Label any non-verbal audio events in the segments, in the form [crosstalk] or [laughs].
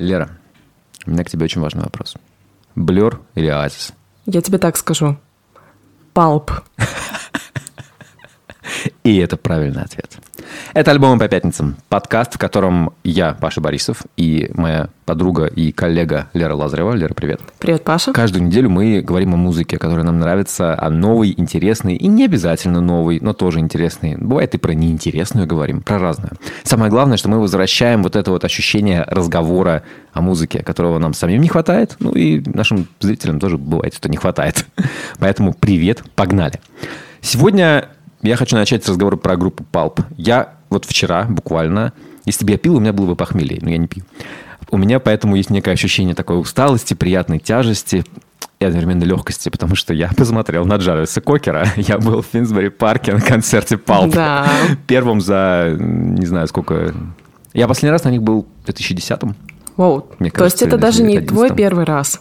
Лера, у меня к тебе очень важный вопрос. Блер или Оазис? Я тебе так скажу. Палп. [laughs] И это правильный ответ. Это «Альбомы по пятницам». Подкаст, в котором я, Паша Борисов, и моя подруга и коллега Лера Лазарева. Лера, привет. Привет, Паша. Каждую неделю мы говорим о музыке, которая нам нравится, о новой, интересной и не обязательно новой, но тоже интересной. Бывает и про неинтересную говорим, про разное. Самое главное, что мы возвращаем вот это вот ощущение разговора о музыке, которого нам самим не хватает, ну и нашим зрителям тоже бывает, что не хватает. [laughs] Поэтому привет, погнали. Сегодня я хочу начать с разговора про группу Pulp. Я вот вчера буквально, если бы я пил, у меня было бы похмелье, но я не пью. У меня поэтому есть некое ощущение такой усталости, приятной тяжести и одновременно легкости, потому что я [laughs] посмотрел на Джарвиса Кокера. [laughs] Я был в Финсбери парке на концерте Pulp. Да. [laughs] Первым за, не знаю, сколько... Я последний раз на них был в 2010-м. Воу. Мне То есть это даже не 11. твой первый раз.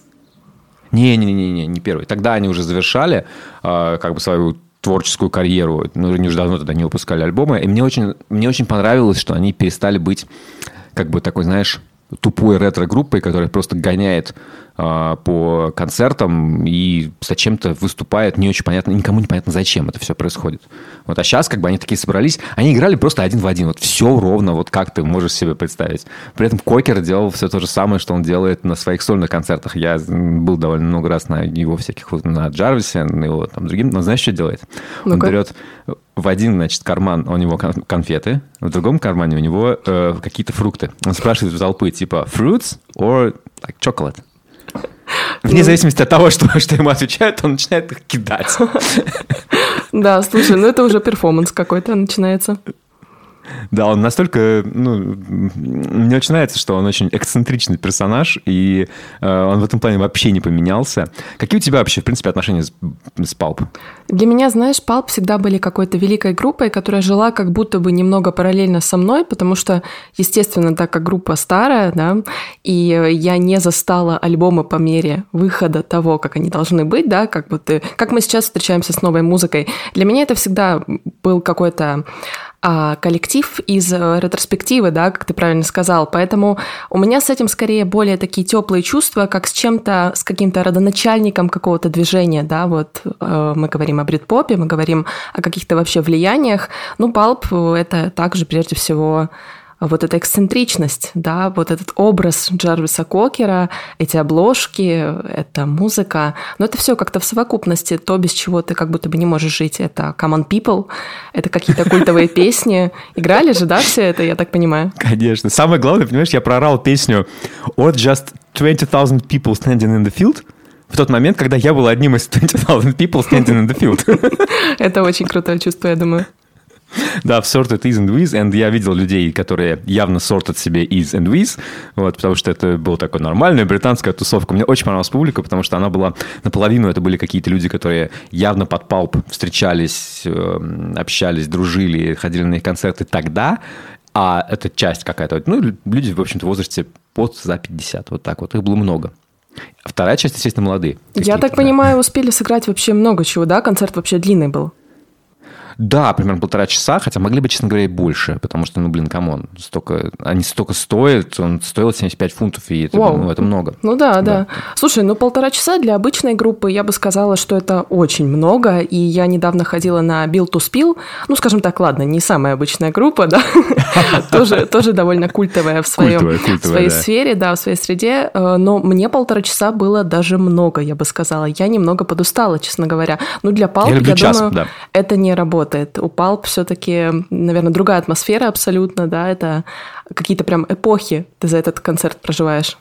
Не-не-не, не первый. Тогда они уже завершали э, как бы свою творческую карьеру. Ну, они уже давно тогда не выпускали альбомы. И мне очень, мне очень понравилось, что они перестали быть как бы такой, знаешь, тупой ретро-группой, которая просто гоняет по концертам и зачем-то выступает, не очень понятно, никому не понятно, зачем это все происходит. Вот, а сейчас как бы они такие собрались, они играли просто один в один, вот все ровно, вот как ты можешь себе представить. При этом Кокер делал все то же самое, что он делает на своих сольных концертах. Я был довольно много раз на его всяких, на Джарвисе, на его там другим, но знаешь, что делает? Он Ну-ка. берет в один, значит, карман у него кон- конфеты, в другом кармане у него э, какие-то фрукты. Он спрашивает у толпы, типа, fruits or like chocolate? Вне зависимости от того, что, [laughs] что ему отвечают, он начинает их кидать. [laughs] Да, слушай, ну это уже перформанс какой-то начинается. Да, он настолько, ну, мне очень нравится, что он очень эксцентричный персонаж, и э, он в этом плане вообще не поменялся. Какие у тебя вообще, в принципе, отношения с, с Палп? Для меня, знаешь, Палп всегда были какой-то великой группой, которая жила как будто бы немного параллельно со мной, потому что, естественно, так как группа старая, да, и я не застала альбомы по мере выхода того, как они должны быть, да, как вот, э, как мы сейчас встречаемся с новой музыкой. Для меня это всегда был какой-то а, коллектив из э, ретроспективы, да, как ты правильно сказал. Поэтому у меня с этим скорее более такие теплые чувства, как с чем-то, с каким-то родоначальником какого-то движения, да, вот э, мы говорим о брит-попе, мы говорим о каких-то вообще влияниях. Ну, Палп — это также прежде всего вот эта эксцентричность, да, вот этот образ Джарвиса Кокера, эти обложки, эта музыка, но это все как-то в совокупности, то, без чего ты как будто бы не можешь жить. Это Common People, это какие-то культовые [laughs] песни. Играли же, да, все это, я так понимаю? Конечно. Самое главное, понимаешь, я проорал песню «Or just 20,000 people standing in the field», в тот момент, когда я был одним из [laughs] 20,000 people standing in the field. [laughs] Это очень крутое чувство, я думаю. Да, в sorted is and with, and я видел людей, которые явно sorted себе is and with, вот, потому что это была такая нормальная британская тусовка. Мне очень понравилась публика, потому что она была наполовину, это были какие-то люди, которые явно под Pulp встречались, э, общались, дружили, ходили на их концерты тогда, а это часть какая-то, ну, люди, в общем-то, в возрасте под за 50, вот так вот, их было много. Вторая часть, естественно, молодые. Я так понимаю, успели сыграть вообще много чего, да? Концерт вообще длинный был. Да, примерно полтора часа, хотя могли бы, честно говоря, и больше, потому что, ну, блин, come on, столько, они столько стоят, он стоил 75 фунтов, и это, Вау. ну, это много. Ну да, да, Да. Слушай, ну полтора часа для обычной группы, я бы сказала, что это очень много. И я недавно ходила на Bill to Spill. Ну, скажем так, ладно, не самая обычная группа, да, [laughs] тоже, довольно культовая в своей сфере, да, в своей среде. Э, Но мне полтора часа было даже много, я бы сказала. Я немного подустала, честно говоря. Ну, для Палп, Я думаю, это не работает. У Палп все-таки, наверное, другая атмосфера абсолютно, да, это какие-то прям эпохи ты за этот концерт проживаешь.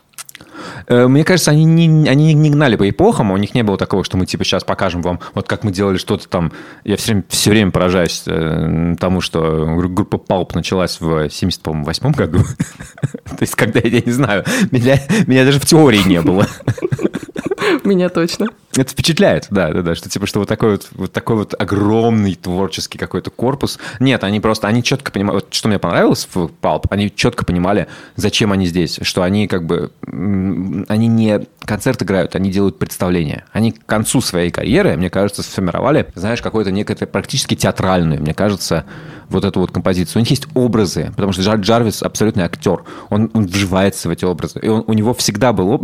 Э, Мне кажется, они не, они не гнали по эпохам, у них не было такого, что мы типа сейчас покажем вам, вот как мы делали что-то там. Я все время, все время поражаюсь э, тому, что гру- группа Палп началась в 78 году. [laughs] То есть, когда, я не знаю, меня, меня даже в теории не было. [laughs] Меня точно. Это впечатляет, да, да, да, что типа, что вот такой вот, вот такой вот огромный творческий какой-то корпус. Нет, они просто, они четко понимают, вот что мне понравилось в Pulp, они четко понимали, зачем они здесь, что они как бы, они не концерт играют, они делают представление. Они к концу своей карьеры, мне кажется, сформировали, знаешь, какое-то некое практически театральную, мне кажется, вот эту вот композицию. У них есть образы, потому что Джар Джарвис абсолютный актер. Он, он вживается в эти образы. И он, у него всегда был...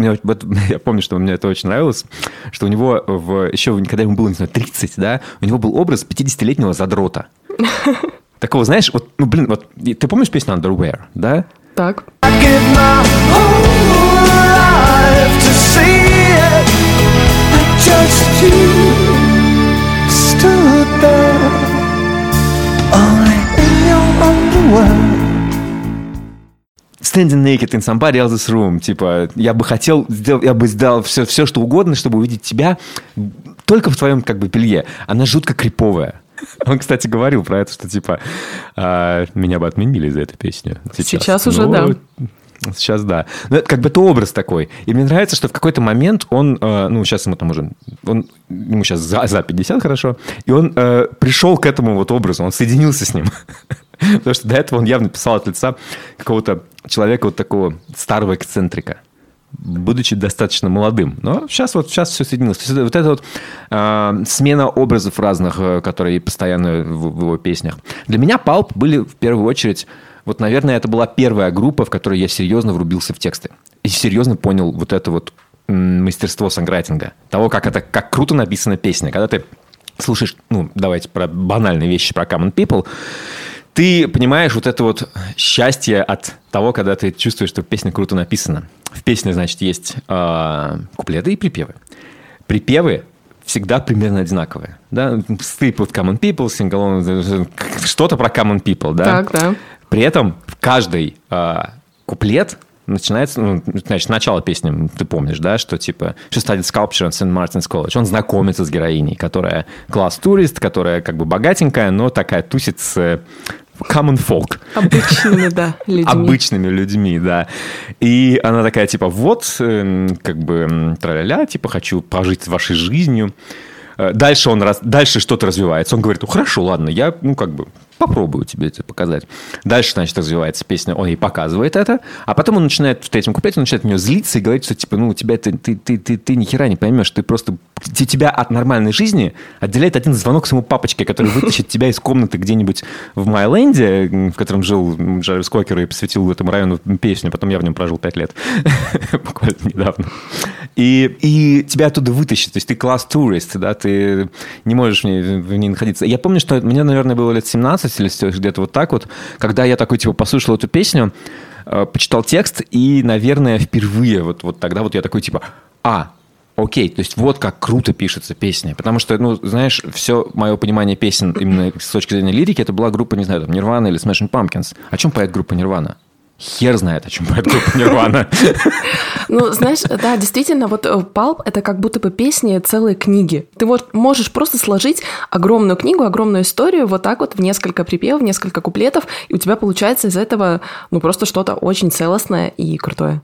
Я помню, что мне это очень нравилось, что у него в, еще, когда ему было, не знаю, 30, да, у него был образ 50-летнего задрота. [laughs] Такого, знаешь, вот, ну, блин, вот, ты помнишь песню Underwear, да? Так. Standing naked in somebody else's room. Типа, я бы хотел, я бы сделал все, все, что угодно, чтобы увидеть тебя только в твоем как бы белье. Она жутко криповая. [laughs] Он, кстати, говорил про это, что типа а, меня бы отменили за эту песню. Сейчас, сейчас уже, Но, да. Сейчас да. Но это как бы это образ такой. И мне нравится, что в какой-то момент он, э, ну, сейчас ему там уже, он, ему сейчас за, за 50 хорошо, и он э, пришел к этому вот образу, он соединился с ним. [laughs] [laughs] Потому что до этого он явно писал от лица какого-то человека вот такого старого эксцентрика будучи достаточно молодым. Но сейчас вот сейчас все соединилось. Вот эта вот э, смена образов разных, э, которые постоянно в, в его песнях. Для меня Палп были в первую очередь... Вот, наверное, это была первая группа, в которой я серьезно врубился в тексты. И серьезно понял вот это вот мастерство санграйтинга. Того, как это, как круто написана песня. Когда ты слушаешь, ну, давайте про банальные вещи, про Common People, ты понимаешь вот это вот счастье от того, когда ты чувствуешь, что песня круто написана. В песне, значит, есть э, куплеты и припевы. Припевы всегда примерно одинаковые. Да? Sleep with common people, sing along, что-то про common people. Да? Так, да. При этом каждый э, куплет начинается, ну, значит, начало песни, ты помнишь, да, что типа she studied sculpture at St. Martin's College. Он знакомится с героиней, которая класс-турист, которая как бы богатенькая, но такая тусит с common folk. Обычными, да, [laughs] людьми. Обычными людьми, да. И она такая, типа, вот, эм, как бы, тра-ля-ля, типа, хочу пожить вашей жизнью. Э, дальше он раз, дальше что-то развивается. Он говорит, ну хорошо, ладно, я, ну как бы попробую тебе это показать. Дальше, значит, развивается песня, он ей показывает это, а потом он начинает в третьем куплете, он начинает в нее злиться и говорить, что, типа, ну, у тебя это, ты, ты, ты, ты ни хера не поймешь, ты просто, тебя от нормальной жизни отделяет один звонок своему папочке, который вытащит тебя из комнаты где-нибудь в Майленде, в котором жил Джарвис Кокер и посвятил этому району песню, потом я в нем прожил пять лет, [laughs] буквально недавно. И, и тебя оттуда вытащит, то есть ты класс-турист, да, ты не можешь в ней, в ней находиться. Я помню, что мне, наверное, было лет 17 или где-то вот так вот, когда я такой, типа, послушал эту песню, э, почитал текст, и, наверное, впервые вот, вот тогда вот я такой, типа, а, Окей, то есть вот как круто пишется песня. Потому что, ну, знаешь, все мое понимание песен именно с точки зрения лирики, это была группа, не знаю, там, Нирвана или Smashing Pumpkins. О чем поет группа Нирвана? Хер знает, о чем поет группа Нирвана. [laughs] Ну, знаешь, да, действительно, вот Палп э, — это как будто бы песни целые книги. Ты вот можешь просто сложить огромную книгу, огромную историю вот так вот в несколько припевов, в несколько куплетов, и у тебя получается из этого, ну, просто что-то очень целостное и крутое.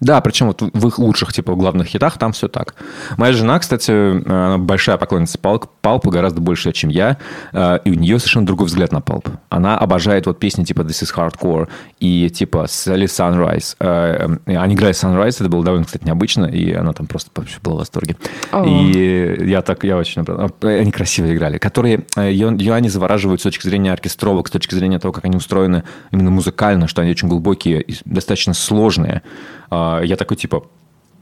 Да, причем вот в их лучших, типа, главных хитах там все так. Моя жена, кстати, большая поклонница Палп, Палпа, гораздо больше, чем я, э, и у нее совершенно другой взгляд на Палп. Она обожает вот песни типа This is Hardcore и типа Sally Sunrise. Э, э, они играли Sunrise, это было довольно, кстати, необычно, и она там просто вообще была в восторге. Oh. И я так, я очень... Они красиво играли, которые ее, ее они завораживают с точки зрения оркестровок, с точки зрения того, как они устроены именно музыкально, что они очень глубокие и достаточно сложные. А, я такой, типа,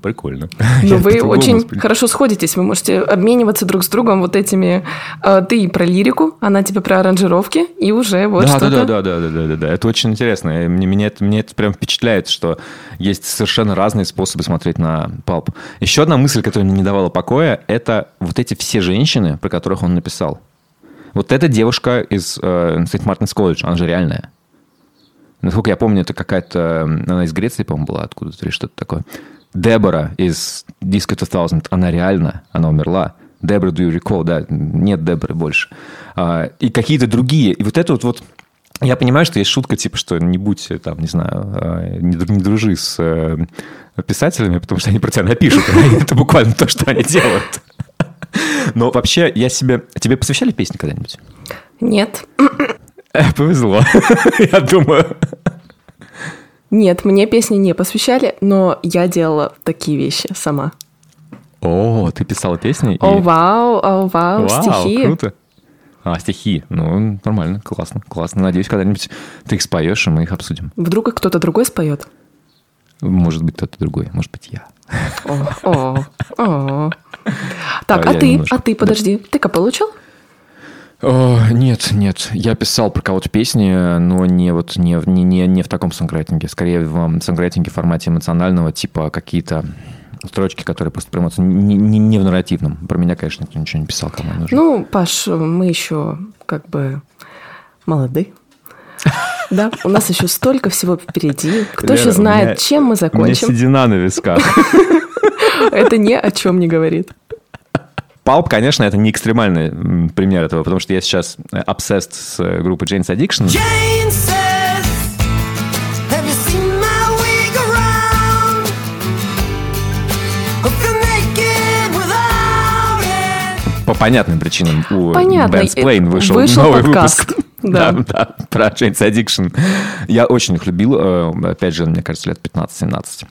прикольно. [laughs] Ну, вы очень воспринимаю. хорошо сходитесь, вы можете обмениваться друг с другом вот этими... А, ты про лирику, она тебе про аранжировки, и уже вот да, что-то... Да, да, да, да, да, да, да, это очень интересно. Мне, меня, это, мне это прям впечатляет, что есть совершенно разные способы смотреть на палп. Еще одна мысль, которая мне не давала покоя, это вот эти все женщины, про которых он написал. Вот эта девушка из э, Сент-Мартинс колледж, она же реальная. Насколько я помню, это какая-то... Она из Греции, по-моему, была откуда-то или что-то такое. Дебора из Disco 2000, она реально, она умерла. Дебора, do you recall? Да, нет Деборы больше. А, и какие-то другие. И вот это вот, вот я понимаю, что есть шутка, типа, что не будь, там, не знаю, а, не, не дружи с э, писателями, потому что они про тебя напишут. [laughs] Это буквально то, что они делают. Но вообще, я себе... Тебе посвящали песни когда-нибудь? Нет. Повезло, [laughs] я думаю. Нет, мне песни не посвящали, но я делала такие вещи сама. О, ты писала песни? О, и... вау, о, вау, вау, стихи. круто. А, стихи. Ну, нормально, классно, классно. Надеюсь, когда-нибудь ты их споешь, и мы их обсудим. Вдруг кто-то другой споет? Может быть, кто-то другой, может быть, я. О, о, о. [laughs] Так, а, а ты, немножко... а ты, подожди, ты-ка получил? О, нет, нет. Я писал про кого-то песни, но не вот не, не, не, не в таком сонграйтинге. Скорее в сонграйтинге в формате эмоционального, типа какие-то строчки, которые просто прям не, не, не в нарративном. Про меня, конечно, никто ничего не писал, кому нужно. Ну, Паш, мы еще как бы молоды. Да, у нас еще столько всего впереди. Кто Лера, еще знает, меня, чем мы закончим? У меня седина на висках. [laughs] Это ни о чем не говорит. Палп, конечно, это не экстремальный пример этого, потому что я сейчас obsessed с группой Jane's Addiction. Jane по понятным причинам у Понятно. Bands Plane вышел, вышел новый подкаст. выпуск. [laughs] Да. да, да, про Jane's Addiction. Я очень их любил, э, опять же, мне кажется, лет 15-17.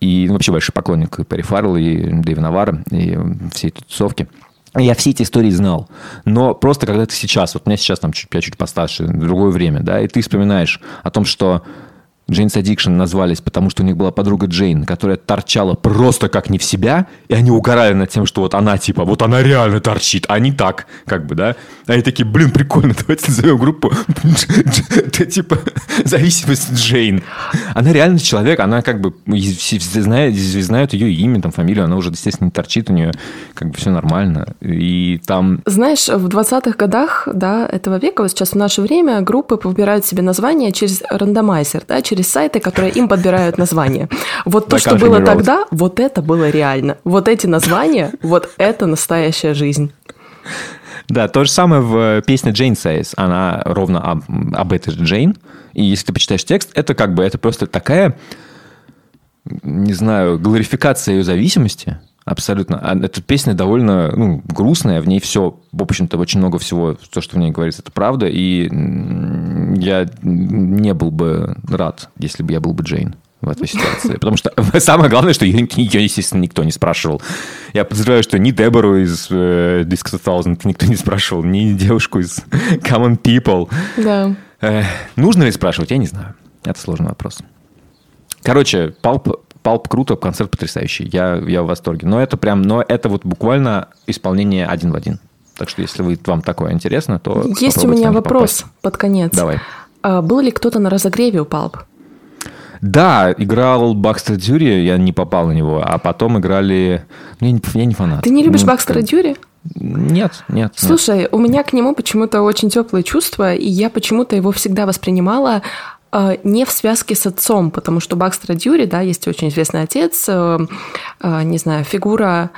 И ну, вообще большой поклонник Перри Фаррелла, и Дэйва Навара, и всей этой тусовки. Я все эти истории знал. Но просто когда ты сейчас, вот у меня сейчас там чуть, я чуть постарше, другое время, да, и ты вспоминаешь о том, что Джейнс Addiction назвались, потому что у них была подруга Джейн, которая торчала просто как не в себя, и они угорали над тем, что вот она типа, вот она реально торчит, а не так, как бы, да. А они такие, блин, прикольно, давайте назовем группу [laughs] это типа зависимость Джейн. Она реально человек, она как бы знают, знают ее имя, там, фамилию, она уже, естественно, не торчит, у нее как бы все нормально. И там... Знаешь, в 20-х годах, да, этого века, вот сейчас в наше время группы выбирают себе название через рандомайзер, да, через через сайты, которые им подбирают название. Вот то, что было тогда, вот это было реально. Вот эти названия, вот это настоящая жизнь. Да, то же самое в песне Джейн Says. Она ровно об, об этой же Джейн. И если ты почитаешь текст, это как бы, это просто такая, не знаю, глорификация ее зависимости. Абсолютно. А эта песня довольно ну, грустная, в ней все, в общем-то, очень много всего, то, что в ней говорится, это правда, и я не был бы рад, если бы я был бы Джейн в этой [laughs] ситуации. Потому что [laughs] самое главное, что ее, ее, естественно, никто не спрашивал. Я подозреваю, что ни Дебору из э, Disco Thousand никто не спрашивал, ни девушку из [laughs] Common People. Да. Э, нужно ли спрашивать, я не знаю. Это сложный вопрос. Короче, Палп Палп круто, концерт потрясающий. Я, я в восторге. Но это прям, но это вот буквально исполнение один в один. Так что если вы, вам такое интересно, то... Есть у меня вопрос попасть. под конец. Давай. А, был ли кто-то на разогреве у Палп? Да, играл Бакстер Дюри, я не попал на него, а потом играли... Я не, я не фанат. Ты не любишь ну, Бакстера Дюри? Нет, нет. Слушай, нет. у меня к нему почему-то очень теплые чувства, и я почему-то его всегда воспринимала не в связке с отцом, потому что Бакстера Дьюри, да, есть очень известный отец, э, э, не знаю, фигура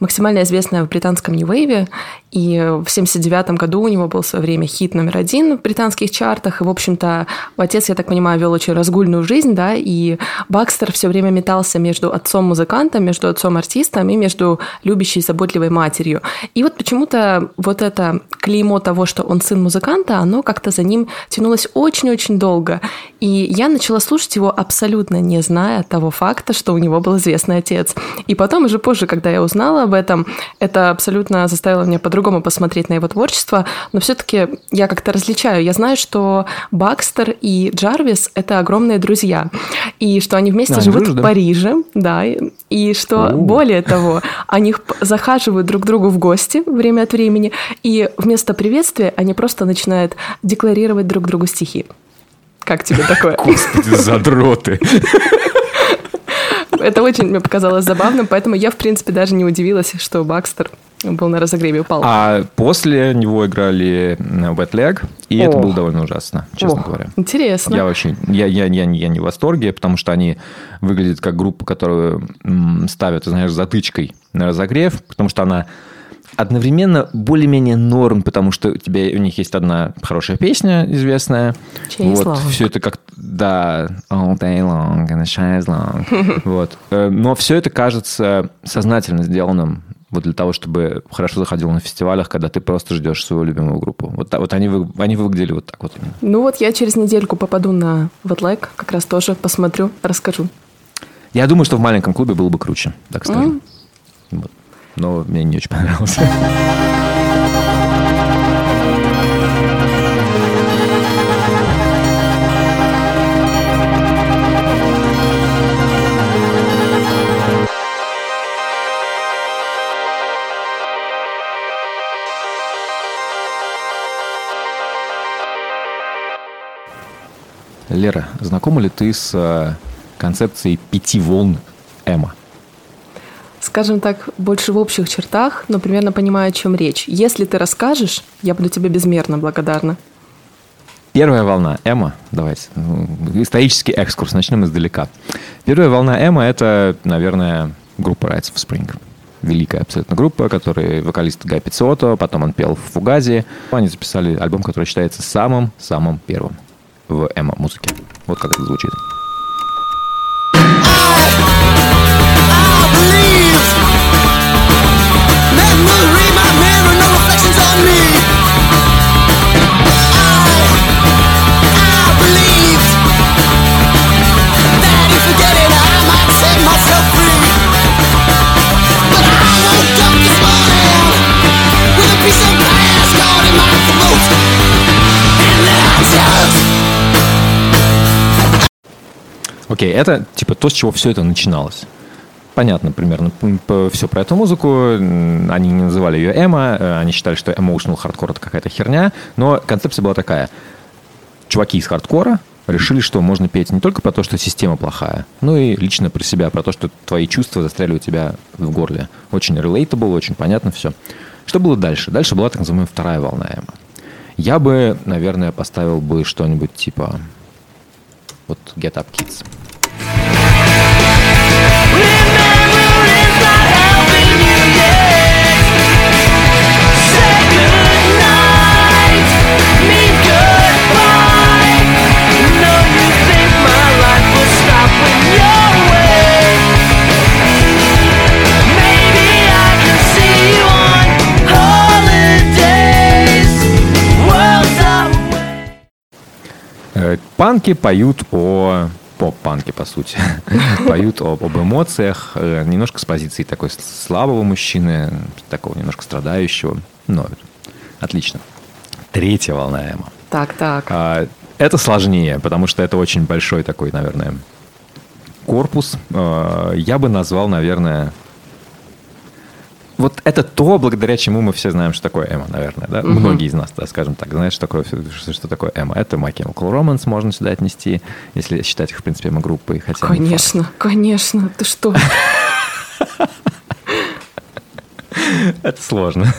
максимально известная в британском нью-вейве, и в 79 году у него был в свое время хит номер один в британских чартах, и, в общем-то, отец, я так понимаю, вел очень разгульную жизнь, да, и Бакстер все время метался между отцом-музыкантом, между отцом-артистом и между любящей, заботливой матерью. И вот почему-то вот это клеймо того, что он сын музыканта, оно как-то за ним тянулось очень-очень долго. И я начала слушать его абсолютно не зная того факта, что у него был известный отец. И потом уже позже, когда я узнала об этом, это абсолютно заставило меня по-другому посмотреть на его творчество, но все-таки я как-то различаю. Я знаю, что Бакстер и Джарвис — это огромные друзья, и что они вместе а, живут дружишь, в Париже, да, и что, О. более того, они захаживают друг к другу в гости время от времени, и вместо приветствия они просто начинают декларировать друг другу стихи. Как тебе такое? Господи, задроты. [laughs] Это очень мне показалось забавным, поэтому я, в принципе, даже не удивилась, что Бакстер был на разогреве упал. А после него играли Wet Leg, и О. это было довольно ужасно, честно О, говоря. Интересно. Я очень, я, я, я, я не в восторге, потому что они выглядят как группа, которую ставят, знаешь, затычкой на разогрев, потому что она одновременно более-менее норм, потому что у тебя у них есть одна хорошая песня известная. Chase вот, long. все это как да, all day long and chase long. [laughs] вот. Э, но все это кажется сознательно сделанным вот для того, чтобы хорошо заходил на фестивалях, когда ты просто ждешь свою любимую группу. Вот, вот они, они выглядели вот так вот. Ну вот я через недельку попаду на Wetlag, как раз тоже посмотрю, расскажу. Я думаю, что в маленьком клубе было бы круче, так скажем. Mm. Вот но мне не очень понравился. [laughs] Лера, знакома ли ты с э, концепцией пяти волн Эма? Скажем так, больше в общих чертах, но примерно понимаю, о чем речь. Если ты расскажешь, я буду тебе безмерно благодарна. Первая волна Эма, давайте, исторический экскурс, начнем издалека. Первая волна Эма — это, наверное, группа Rights of Spring. Великая абсолютно группа, который вокалист Гай Пиццото, потом он пел в Фугазе. Они записали альбом, который считается самым-самым первым в Эма музыке. Вот как это звучит. Окей, это типа то, с чего все это начиналось. Понятно примерно все про эту музыку. Они не называли ее эмо, э, они считали, что emotional хардкор это какая-то херня, но концепция была такая. Чуваки из хардкора решили, что можно петь не только про то, что система плохая, но и лично про себя, про то, что твои чувства застряли у тебя в горле. Очень relatable, очень понятно все. Что было дальше? Дальше была так называемая вторая волна эмо. Я бы, наверное, поставил бы что-нибудь типа вот Get Up Kids. Панки поют о поп-панки, по сути. [laughs] Поют об, об эмоциях, э, немножко с позиции такой слабого мужчины, такого немножко страдающего. Но отлично. Третья волна эмо. Так, так. А, это сложнее, потому что это очень большой такой, наверное, корпус. А, я бы назвал, наверное, вот это то, благодаря чему мы все знаем, что такое эмо, наверное, да? Угу. Многие из нас, да, скажем так, знают, что такое, что, что такое эмо. Это My Chemical Romance можно сюда отнести, если считать их, в принципе, эмо-группой. Хотя конечно, конечно, ты что? Это сложно.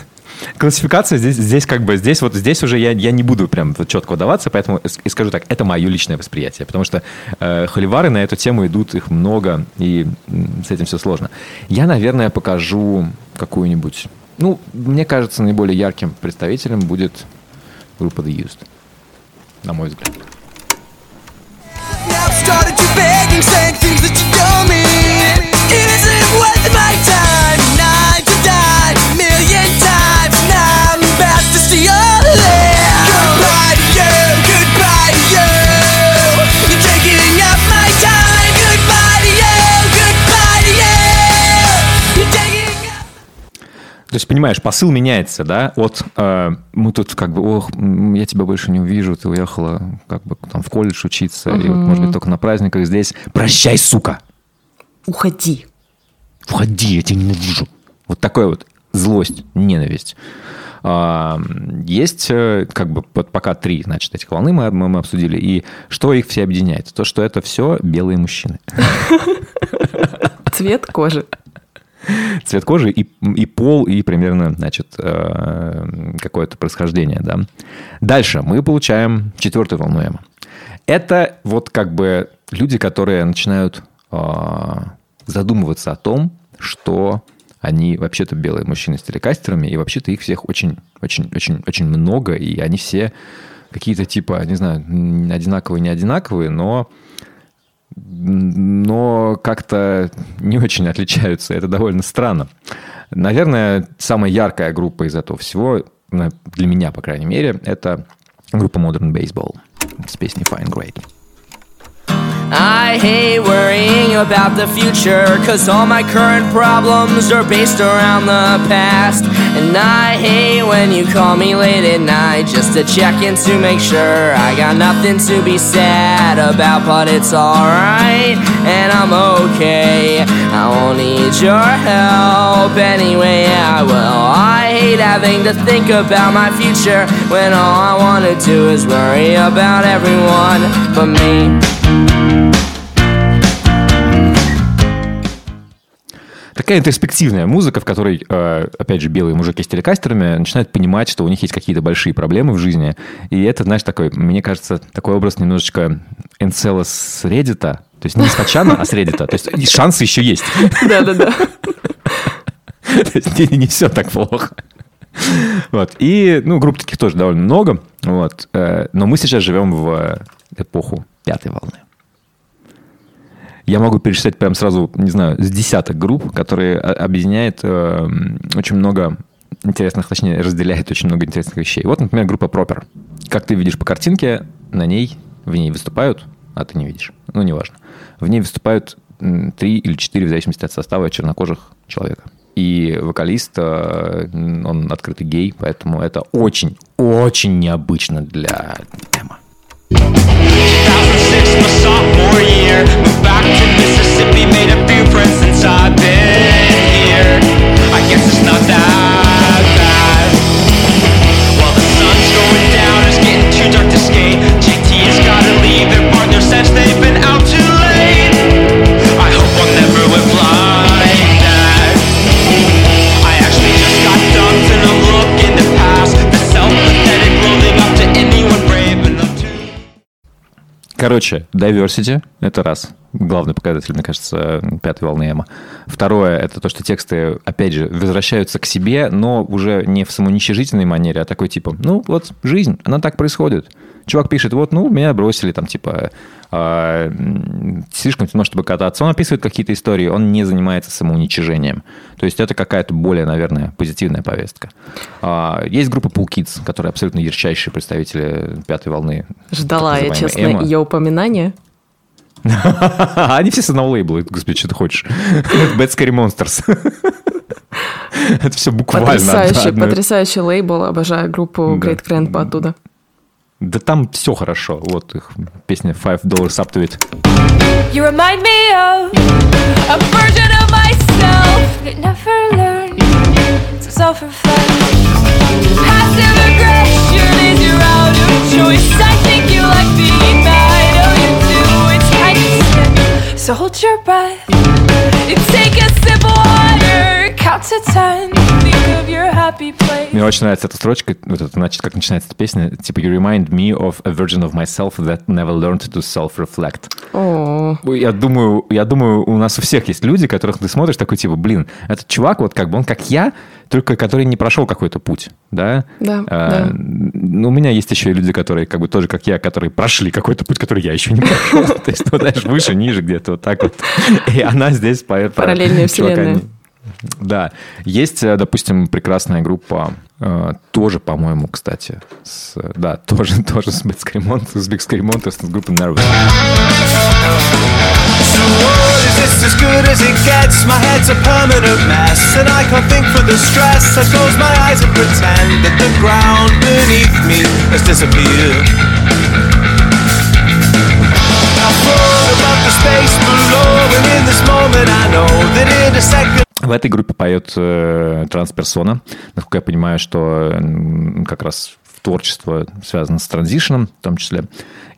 Классификация здесь, здесь как бы, здесь вот здесь уже я, я не буду прям вот четко удаваться, поэтому и скажу так, это мое личное восприятие, потому что э, холивары на эту тему идут, их много, и с этим все сложно. Я, наверное, покажу какую-нибудь, ну, мне кажется, наиболее ярким представителем будет группа The Used, на мой взгляд. started don't mean. То есть, понимаешь, посыл меняется, да, от э, мы тут как бы, ох, я тебя больше не увижу, ты уехала как бы там в колледж учиться, угу. и вот, может быть, только на праздниках здесь. Прощай, сука! Уходи. Уходи, я тебя ненавижу. Вот такая вот злость, ненависть. А, есть э, как бы пока три, значит, этих волны мы, мы, мы обсудили. И что их все объединяет? То, что это все белые мужчины. [laughs] Цвет кожи цвет кожи и, и пол, и примерно, значит, э, какое-то происхождение, да. Дальше мы получаем четвертую волну эмо. Это вот как бы люди, которые начинают э, задумываться о том, что они вообще-то белые мужчины с телекастерами, и вообще-то их всех очень, очень, очень, очень много, и они все какие-то типа, не знаю, одинаковые, не одинаковые, но но как-то не очень отличаются. Это довольно странно. Наверное, самая яркая группа из этого всего, для меня, по крайней мере, это группа Modern Baseball с песней Fine Great. I hate worrying about the future, cause all my current problems are based around the past. And I hate when you call me late at night just to check in to make sure I got nothing to be sad about, but it's alright, and I'm okay. I won't need your help anyway. I will. I hate having to think about my future when all I wanna do is worry about everyone but me. Такая интроспективная музыка, в которой, э, опять же, белые мужики с телекастерами начинают понимать, что у них есть какие-то большие проблемы в жизни. И это, знаешь, такой, мне кажется, такой образ немножечко Энцела с Reddit. То есть не с Хачана, а с Reddit. То есть шансы еще есть. Да-да-да. То есть не, все так плохо. Вот. И, ну, групп таких тоже довольно много. Вот. Э, но мы сейчас живем в эпоху пятой волны. Я могу перечислять прям сразу, не знаю, с десяток групп, которые объединяет э, очень много интересных, точнее, разделяет очень много интересных вещей. Вот, например, группа Proper. Как ты видишь по картинке, на ней, в ней выступают, а ты не видишь, ну, неважно. В ней выступают три или четыре, в зависимости от состава чернокожих человека. И вокалист, э, он открытый гей, поэтому это очень, очень необычно для Эма. 2006, my sophomore year Moved back to Mississippi Made a few friends since I've been here. I guess it's not that bad. While the sun's going down It's getting too dark to skate. JT has gotta leave they've Короче, diversity — это раз. Главный показатель, мне кажется, пятой волны эмо. Второе — это то, что тексты, опять же, возвращаются к себе, но уже не в самоуничижительной манере, а такой типа, ну, вот жизнь, она так происходит. Чувак пишет, вот, ну, меня бросили, там, типа, э, слишком темно, чтобы кататься. Он описывает какие-то истории, он не занимается самоуничижением. То есть это какая-то более, наверное, позитивная повестка. Э, есть группа Pool Kids, которые абсолютно ярчайшие представители пятой волны. Ждала я, честно, эмо. ее упоминания. Они все с одного лейбла, господи, что ты хочешь. Bad Scary Monsters. Это все буквально. Потрясающий, потрясающий лейбл. Обожаю группу Great Grandpa оттуда. Да там все хорошо. Вот их песня Five Dollars Up to It. You remind me of a version of myself that never learned to self-reflect. Passive aggression is your out of choice. I think you like being mad. Oh, you So hold your breath. And take a sip of Мне очень нравится эта строчка, вот это, значит, как начинается эта песня, типа «You remind me of a version of myself that never learned to self-reflect». О, Я думаю, я думаю, у нас у всех есть люди, которых ты смотришь, такой типа, блин, этот чувак вот как бы, он как я, только который не прошел какой-то путь, да? Да, А, да. ну, У меня есть еще и люди, которые как бы тоже как я, которые прошли какой-то путь, который я еще не [laughs] прошел. То есть, ну, знаешь, выше, ниже где-то вот так вот. И она здесь поет про Параллельные вселенные. Да. Есть, э, допустим, прекрасная группа, э, тоже, по-моему, кстати, с, да, [laughs] тоже, тоже с Бэкскримонт, с Бэкскримонт, с группой Nervous. So В этой группе поет э, трансперсона. Насколько я понимаю, что м, как раз творчество связано с транзишном в том числе.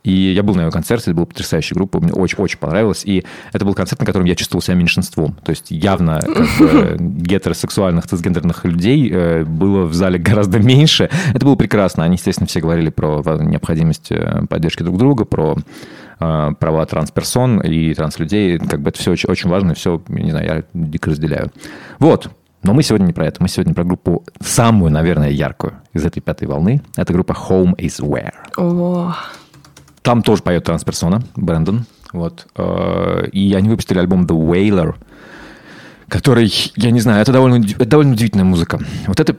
И я был на ее концерте, это была потрясающая группа, мне очень-очень понравилось. И это был концерт, на котором я чувствовал себя меньшинством. То есть явно как бы, [laughs] гетеросексуальных, цисгендерных людей э, было в зале гораздо меньше. Это было прекрасно. Они, естественно, все говорили про необходимость э, поддержки друг друга, про э, права трансперсон и транслюдей. Как бы это все очень, очень важно, и все, не знаю, я дико разделяю. Вот. Но мы сегодня не про это. Мы сегодня про группу самую, наверное, яркую из этой пятой волны. Это группа Home is Where. О, Там тоже поет трансперсона, Брэндон. Вот. Э, И они выпустили альбом The Wailer, который, я не знаю, это довольно, это довольно удивительная музыка. Вот это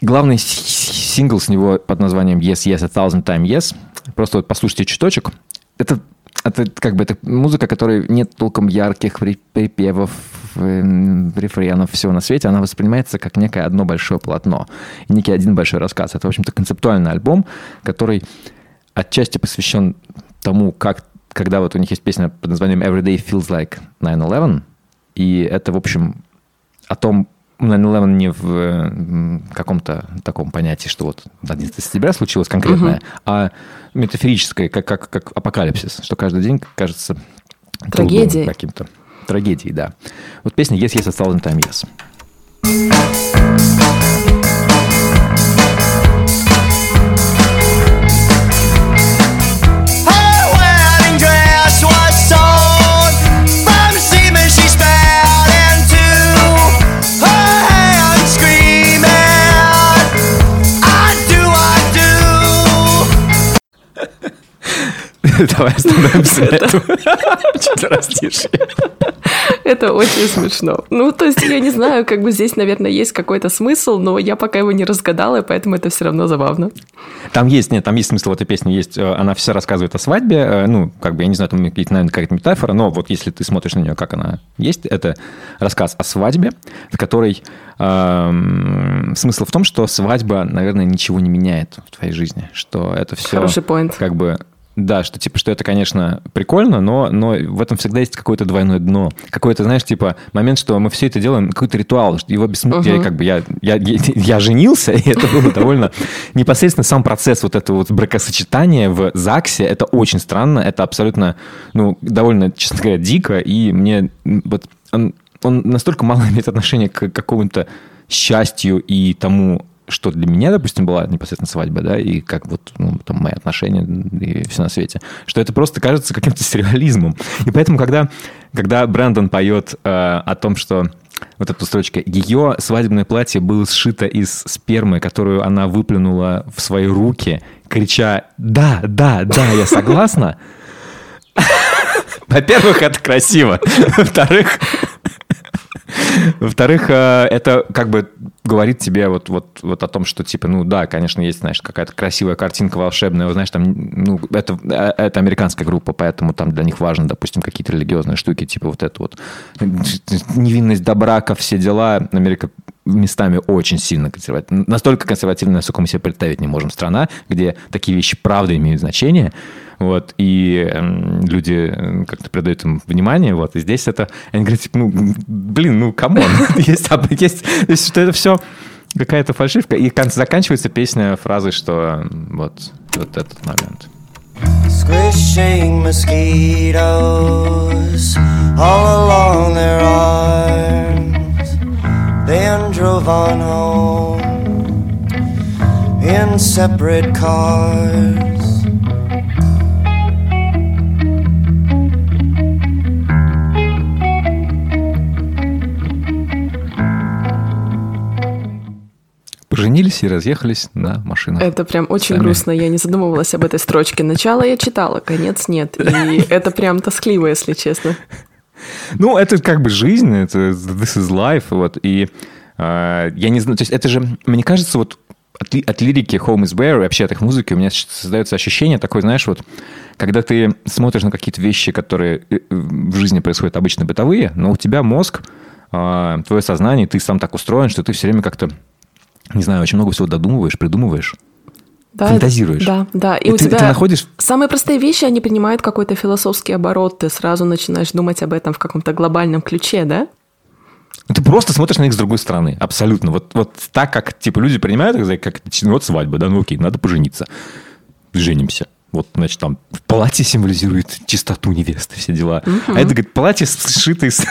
главный сингл с него под названием Yes, Yes, A Thousand Time Yes. Просто вот послушайте чуточек. Это, это как бы это музыка, которой нет толком ярких при- припевов, эм, рефренов, всего на свете. Она воспринимается как некое одно большое полотно. Некий один большой рассказ. Это, в общем-то, концептуальный альбом, который отчасти посвящен тому, как, когда вот у них есть песня под названием Every Day Feels Like 9-11, и это, в общем, о том, 9-11 не в каком-то таком понятии, что вот 11 сентября случилось конкретное, а метафорическое, как, как, как апокалипсис, что каждый день кажется Трагедией. каким-то. Трагедией, да. Вот песня «Yes, yes, a thousand time yes». [laughs] Давай остановимся на этом. [laughs] Это очень смешно. Ну, то есть, я не знаю, как бы здесь, наверное, есть какой-то смысл, но я пока его не разгадала, и поэтому это все равно забавно. Там есть, нет, там есть смысл в этой песне, есть, э, она все рассказывает о свадьбе, э, ну, как бы, я не знаю, там какие-то, наверное, какая-то метафора, но вот если ты смотришь на нее, как она есть, это рассказ о свадьбе, в которой эм, смысл в том, что свадьба, наверное, ничего не меняет в твоей жизни, что это все... Хороший point. Как бы, да, что типа, что это, конечно, прикольно, но, но в этом всегда есть какое-то двойное дно. Какой-то, знаешь, типа, момент, что мы все это делаем, какой-то ритуал, что его бессмысленно, Мгм. как бы, я, я, я, я женился, [laughs] и это было довольно непосредственно сам процесс вот этого вот бракосочетания в ЗАГСе, это очень странно, это абсолютно, ну, довольно, честно говоря, дико, и мне вот он, он настолько мало [laughs] имеет отношения к какому-то счастью и тому, что для меня, допустим, была непосредственно свадьба, да, и как вот ну, там, мои отношения и все на свете, что это просто кажется каким-то сюрреализмом. И поэтому, когда, когда Брэндон поет э, о том, что вот эта строчка, ее свадебное платье было сшито из спермы, которую она выплюнула в свои руки, крича «Да, да, да, я согласна», [laughs] во-первых, это красиво. Во-вторых, во-вторых, э, это как бы говорит тебе вот, вот, вот о том, что типа, ну да, конечно, есть, знаешь, какая-то красивая картинка волшебная, знаешь, там, ну, это, э, это американская группа, поэтому там для них важно, допустим, какие-то религиозные штуки, типа вот это вот невинность до брака, все дела. Америка местами очень сильно консервативная. Настолько консервативная, насколько мы себе представить не можем. Страна, где такие вещи правда имеют значение, вот, и эм, люди э, как-то придают им внимание, вот, и здесь это, они говорят, типа, ну, блин, ну, come on, [laughs] есть, есть, есть, что это все какая-то фальшивка, и заканчивается песня фразой, что м, вот, вот этот момент. Squishing mosquitoes all along their arms. Then drove on home in separate cars. Поженились и разъехались на машинах. Это прям очень Сами. грустно. Я не задумывалась об этой строчке. Начало я читала, конец нет. И [laughs] это прям тоскливо, если честно. Ну, это как бы жизнь, это this is life, вот, и э, я не знаю, то есть это же, мне кажется, вот от, от лирики Home is Where и вообще от их музыки у меня создается ощущение такое, знаешь, вот, когда ты смотришь на какие-то вещи, которые э, в жизни происходят обычно бытовые, но у тебя мозг, э, твое сознание, ты сам так устроен, что ты все время как-то, не знаю, очень много всего додумываешь, придумываешь. Да, Фантазируешь. Да, да. И, И у ты- тебя ты находишь- самые простые вещи, они принимают какой-то философский оборот. Ты сразу начинаешь думать об этом в каком-то глобальном ключе, да? Ну, Ты просто смотришь на них с другой стороны. Абсолютно. Вот, вот так, как типа люди принимают, как, как вот свадьба, да, ну окей, надо пожениться. Женимся. Вот, значит, там платье символизирует чистоту невесты, все дела. А это, говорит, платье сшито из...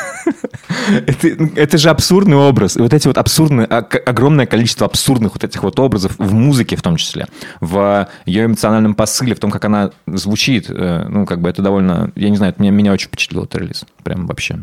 [laughs] это, это же абсурдный образ. И вот эти вот абсурдные, а- огромное количество абсурдных вот этих вот образов в музыке в том числе, в ее эмоциональном посыле, в том, как она звучит. э, Ну, как бы это довольно... Я не знаю, это меня, меня очень впечатлил этот релиз. Прям вообще.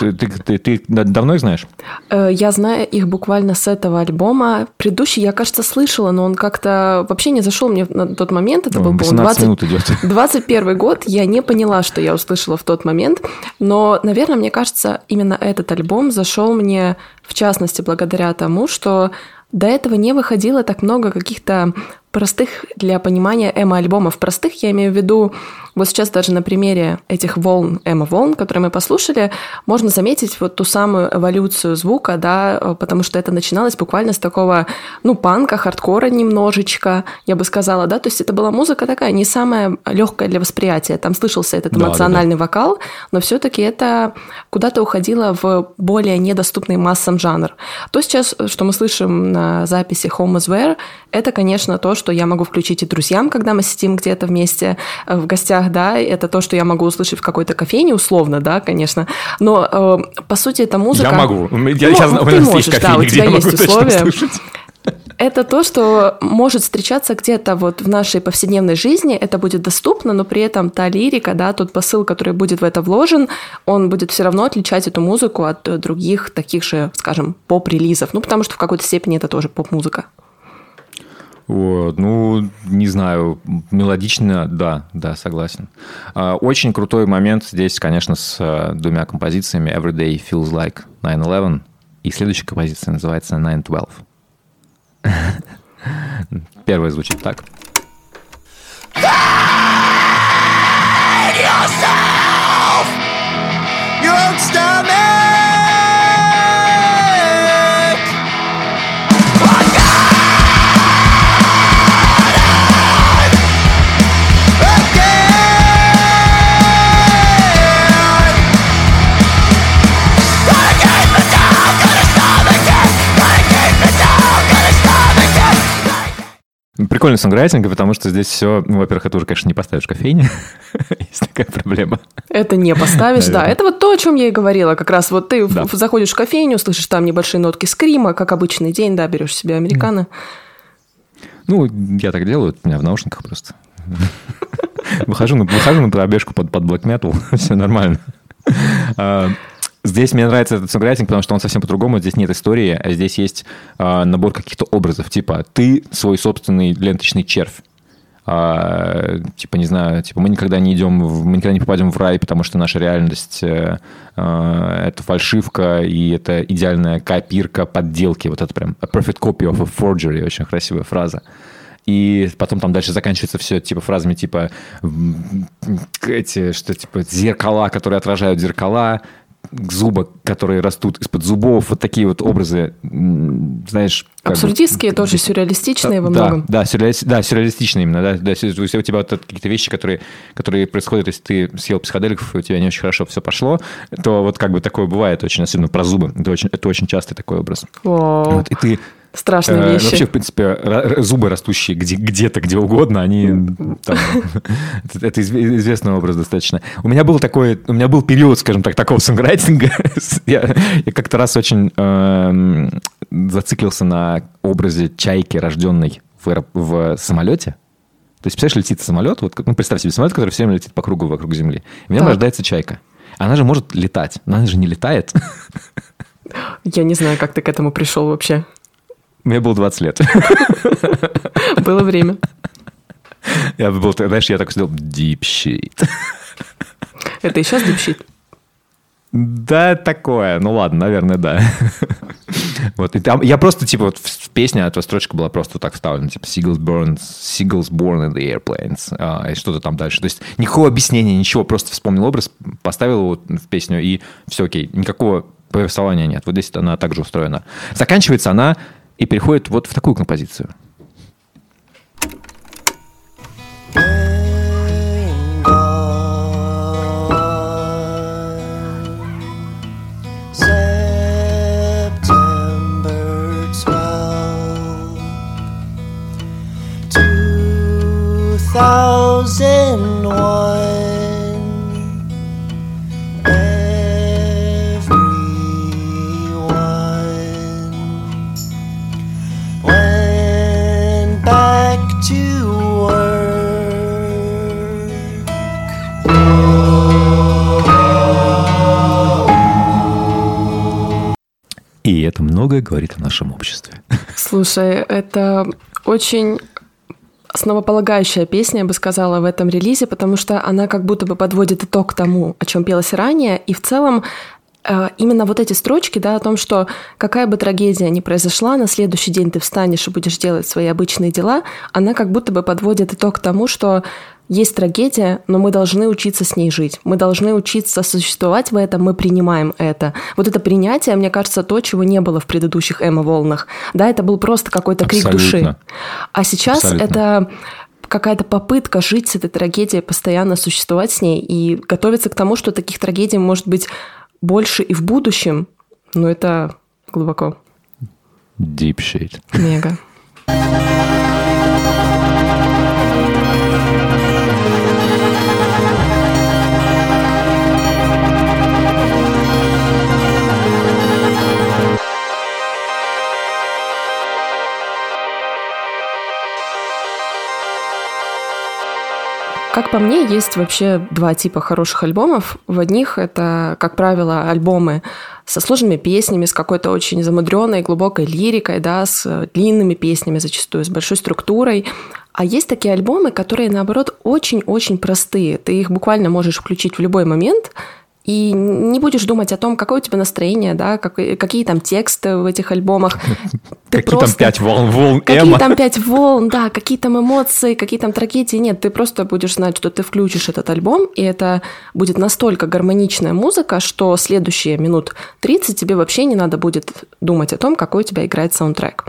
Ты, ты, ты, ты да- давно их знаешь? Э, Я знаю их буквально с этого альбома. Предыдущий я, кажется, слышала, но он как-то вообще не зашел мне на тот момент. Это был, по-моему, 18 минут идет. [laughs] 21 год. Я не поняла, что я услышала в тот момент. Но, наверное, мне кажется, именно этот альбом зашел мне, в частности, благодаря тому, что до этого не выходило так много каких-то простых для понимания эмо-альбомов. Простых я имею в виду, вот сейчас даже на примере этих волн, эмо-волн, которые мы послушали, можно заметить вот ту самую эволюцию звука, да, потому что это начиналось буквально с такого, ну, панка, хардкора немножечко, я бы сказала, да, то есть это была музыка такая не самая легкая для восприятия, там слышался этот Да, да, эмоциональный вокал, но все-таки это куда-то уходило в более недоступный массам жанр. То сейчас, что мы слышим на записи Home is Where, это, конечно, то, что я могу включить и друзьям, когда мы сидим где-то вместе э, в гостях, да, это то, что я могу услышать в какой-то кофейне, условно, да, конечно, но э, по сути это музыка... Я могу. Я Ну, сейчас у ты можешь, есть да, у тебя есть условия. слушать. Это то, что может встречаться где-то вот в нашей повседневной жизни, это будет доступно, но при этом та лирика, да, тот посыл, который будет в это вложен, он будет все равно отличать эту музыку от других таких же, скажем, поп-релизов. Ну, потому что в какой-то степени это тоже поп-музыка. Вот, ну, не знаю, мелодично, да, да, согласен. А, Очень крутой момент здесь, конечно, с э, двумя композициями «Every Day Feels Like 9-11» и следующая композиция называется «9-12». [laughs] Первая звучит так. Your own stomach. Прикольный сонграйтинг, потому что здесь все, ну, во-первых, это уже, конечно, не поставишь кофейне. [laughs] Есть такая проблема. Это не поставишь, да. Это вот то, о чем я и говорила. Как раз вот ты Да. заходишь в кофейню, слышишь там небольшие нотки скрима, как обычный день, да, берешь себе американо. Ну, я так делаю, у меня в наушниках просто. [laughs] Выхожу на, выхожу на пробежку под, под black metal, [laughs] все нормально. Здесь мне нравится этот сонграйтинг, потому что он совсем по-другому. Здесь нет истории, а здесь есть а, набор каких-то образов. Типа, ты свой собственный ленточный червь. А, типа, не знаю, типа, мы никогда не идем, в- мы никогда не попадем в рай, потому что наша реальность э, э, это фальшивка и это идеальная копирка подделки. Вот это прям a perfect copy of a forgery, очень красивая фраза. И потом там дальше заканчивается все типа фразами типа эти, что типа зеркала, которые отражают зеркала, зубы, которые растут из-под зубов, вот такие вот образы, знаешь... как бы- Абсурдистские, тоже сюрреалистичные во да, многом. Да, сюрреалисти- да, сюрреалистичные именно. Да, да, у тебя вот какие-то вещи, которые, которые происходят, если ты съел психоделиков, и у тебя не очень хорошо все пошло, то вот как бы такое бывает очень, особенно про зубы. Это очень, это очень частый такой образ. Вот, и ты страшные Э, вещи. Вообще, в принципе, зубы, растущие где- где-то, где угодно, они... [laughs] это это изв- известный образ достаточно. У меня был такой... У меня был период, скажем так, такого сонграйтинга. [laughs] Я как-то раз очень эм, зациклился на образе чайки, рожденной в самолете. То есть, представляешь, летит самолет, вот, ну, представь себе самолет, который все время летит по кругу вокруг Земли. И в нем Так. рождается чайка. Она же может летать, но она же не летает. [laughs] Я не знаю, как ты к этому пришел вообще. Мне было 20 лет. [laughs] Было время. Я был, знаешь, я так сидел, deep shit. Это и сейчас дипщит. Да, такое. Ну ладно, наверное, да. Вот, и там, я просто, типа, вот в песне эта строчка была просто вот так вставлена, типа, Seagulls born, Seagulls born in the airplanes, а, и что-то там дальше. То есть никакого объяснения, ничего, просто вспомнил образ, поставил его в песню, и все окей. Никакого повествования нет. Вот здесь она также устроена. Заканчивается она и переходит вот в такую композицию. September 12, И это многое говорит о нашем обществе. Слушай, это очень основополагающая песня, я бы сказала, в этом релизе, потому что она как будто бы подводит итог тому, о чем пелось ранее, и в целом именно вот эти строчки, да, о том, что какая бы трагедия ни произошла, на следующий день ты встанешь и будешь делать свои обычные дела, она как будто бы подводит итог тому, что есть трагедия, но мы должны учиться с ней жить. Мы должны учиться существовать в этом, мы принимаем это. Вот это принятие, мне кажется, то, чего не было в предыдущих эмо-волнах. Да, это был просто какой-то крик души. А сейчас Абсолютно. это какая-то попытка жить с этой трагедией, постоянно существовать с ней и готовиться к тому, что таких трагедий может быть больше и в будущем. Но это глубоко. Deep shit. Мега. Как по мне, есть вообще два типа хороших альбомов. В одних это, как правило, альбомы со сложными песнями, с какой-то очень замудренной, глубокой лирикой, да, с длинными песнями зачастую, с большой структурой. А есть такие альбомы, которые, наоборот, очень-очень простые. Ты их буквально можешь включить в любой момент, и не будешь думать о том, какое у тебя настроение, да, как- какие там тексты в этих альбомах. [laughs] Ты Какие там пять волн, волн Какие эмо? там пять волн, да, какие там эмоции, какие там трагедии. Нет, ты просто будешь знать, что ты включишь этот альбом, и это будет настолько гармоничная музыка, что следующие минут 30 тебе вообще не надо будет думать о том, какой у тебя играет саундтрек.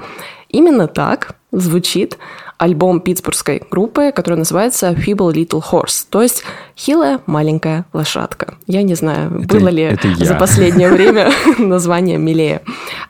Именно так звучит альбом питтсбургской группы, который называется Feeble Little Horse, то есть хилая маленькая лошадка. Я не знаю, Это- было ли это я. за последнее время [laughs] название милее.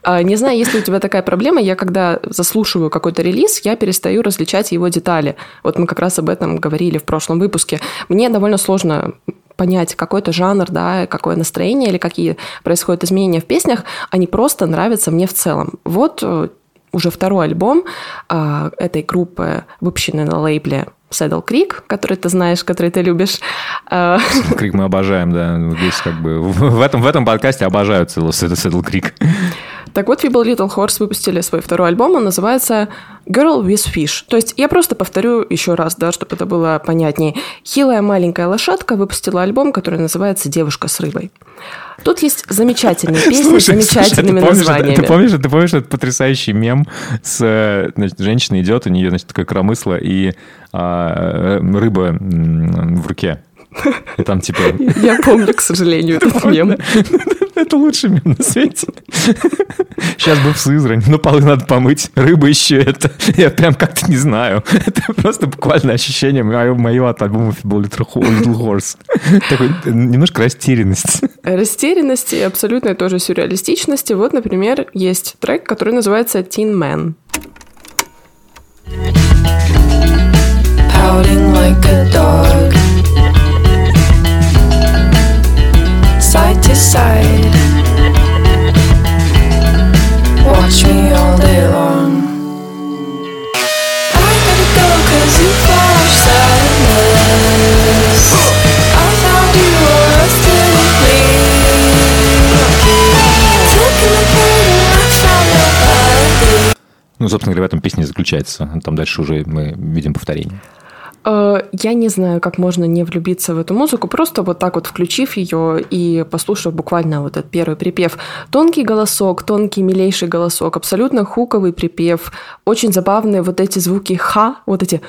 А, Не знаю, есть ли у тебя такая проблема, я когда заслушиваю какой-то релиз, я перестаю различать его детали. Вот мы как раз об этом говорили в прошлом выпуске. Мне довольно сложно понять какой-то жанр, да, какое настроение или какие происходят изменения в песнях, они просто нравятся мне в целом. Вот э, уже второй альбом а, этой группы, выпущенный на лейбле Saddle Creek, который ты знаешь, который ты любишь. А, Крик мы обожаем, да. Здесь как бы в этом, в этом подкасте обожают Saddle Saddle Крик. Так вот, Feeble Little Horse выпустили свой второй альбом, он называется Girl with Fish. То есть я просто повторю еще раз, да, чтобы это было понятнее. Хилая маленькая лошадка выпустила альбом, который называется «Девушка с рыбой». Тут есть замечательные песни с замечательными ты помнишь, названиями. Ты помнишь, ты помнишь этот потрясающий мем с э, значит, женщина идет, у нее значит такое коромысло и а, э, рыба в руке. И там типа [laughs] Я помню, к сожалению, этот мем. [laughs] это лучший мем на свете. Сейчас бы в Сызрань, но полы надо помыть, рыба еще это. Я прям как-то не знаю. Это просто буквально ощущение мое, мое от альбома Feeble Little Ho- Little Horse. Такой э, немножко растерянность. Растерянности и абсолютной тоже сюрреалистичности. Вот, например, есть трек, который называется Teen Man. Pouting like a dog. Side to side. Watch me all day long. I gotta go cause you flash sadness. I found you arrested me. Taking the pain and I found nobody. Ну, собственно говоря, в этом песне и заключается. Там дальше уже мы видим повторение. Э, Я не знаю, как можно не влюбиться в эту музыку, просто вот так вот включив ее и послушав буквально вот этот первый припев. Тонкий голосок, тонкий милейший голосок, абсолютно хуковый припев, очень забавные вот эти звуки ха, вот эти.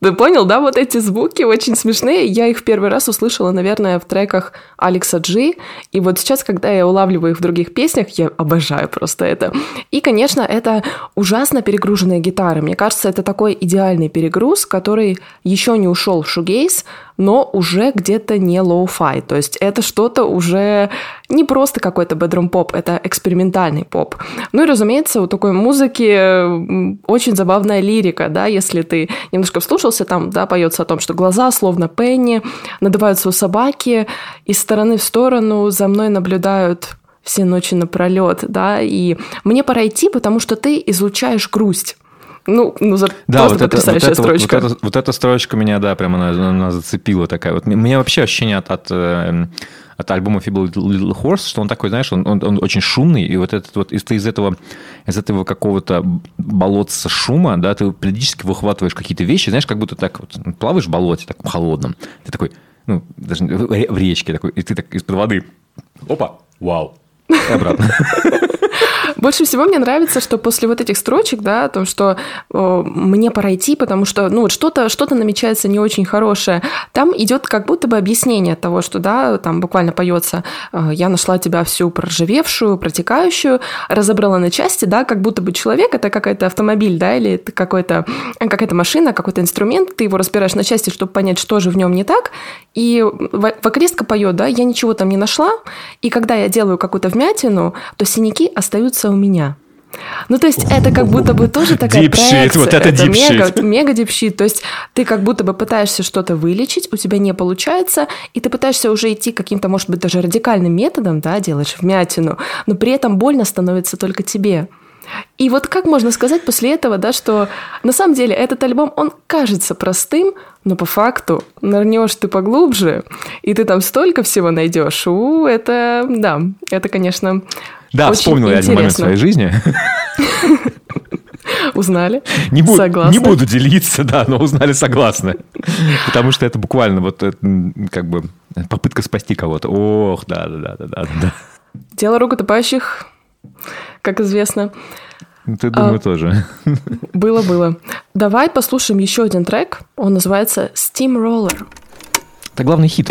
Ты понял, да? Вот эти звуки очень смешные. Я их в первый раз услышала, наверное, в треках Алекса Джи. И вот сейчас, когда я улавливаю их в других песнях, я обожаю просто это. И, конечно, это ужасно перегруженные гитары. Мне кажется, это такой идеальный перегруз, который еще не ушел в shoegaze, но уже где-то не lo-fi. То есть это что-то уже не просто какой-то bedroom pop, это экспериментальный поп. Ну и, разумеется, у такой музыки очень забавная лирика, да, если ты немножко вслушался, там, да, поется о том, что глаза словно пенни, надуваются у собаки, из стороны в сторону за мной наблюдают все ночи напролет, да, и мне пора идти, потому что ты излучаешь грусть. Ну, ну за... просто потрясающая это, вот- строчка. Вот, эта, вот эта строчка меня, да, прям она, она зацепила такая. Вот, меня вообще ощущение от, от, э, от альбома Feeble Little Horse, что он такой, знаешь, он, он, он очень шумный, и вот этот вот из, из этого, из этого какого-то болотца шума, да, ты периодически выхватываешь какие-то вещи, знаешь, как будто так вот плаваешь в болоте, таком холодном, ты такой, ну, даже в речке такой, и ты так из-под воды Опа, вау. И обратно. [laughs] Больше всего мне нравится, что после вот этих строчек, да, о том, что э, мне пора идти, потому что, ну, вот что-то что намечается не очень хорошее, там идет как будто бы объяснение того, что, да, там буквально поется, э, я нашла тебя всю проржавевшую, протекающую, разобрала на части, да, как будто бы человек это какой-то автомобиль, да, или это какой-то, какая-то машина, какой-то инструмент, ты его разбираешь на части, чтобы понять, что же в нем не так, и вокалистка поет, да, я ничего там не нашла, и когда я делаю какую-то вмятину, то синяки остаются у меня. Ну, то есть это как будто бы тоже такая Deep shit, проекция. вот это deep мега, shit. мега shit. То есть ты как будто бы пытаешься что-то вылечить, у тебя не получается, и ты пытаешься уже идти каким-то, может быть, даже радикальным методом, да, делаешь вмятину, но при этом больно становится только тебе. И вот как можно сказать после этого, да, что на самом деле этот альбом, он кажется простым, но по факту нырнешь ты поглубже, и ты там столько всего найдешь. У, это, да, это, конечно, Да, очень вспомнил я один момент в интересно. своей жизни. [laughs] Узнали? Не, буду, не буду делиться, да, но узнали согласны. Потому что это буквально вот э, как бы попытка спасти кого-то. Ох, да, да, да, да, да. Дело рук утопающих, как известно, Ну, Ты думаю, тоже. было-было. Давай послушаем еще один трек. Он называется Steamroller. Это главный хит.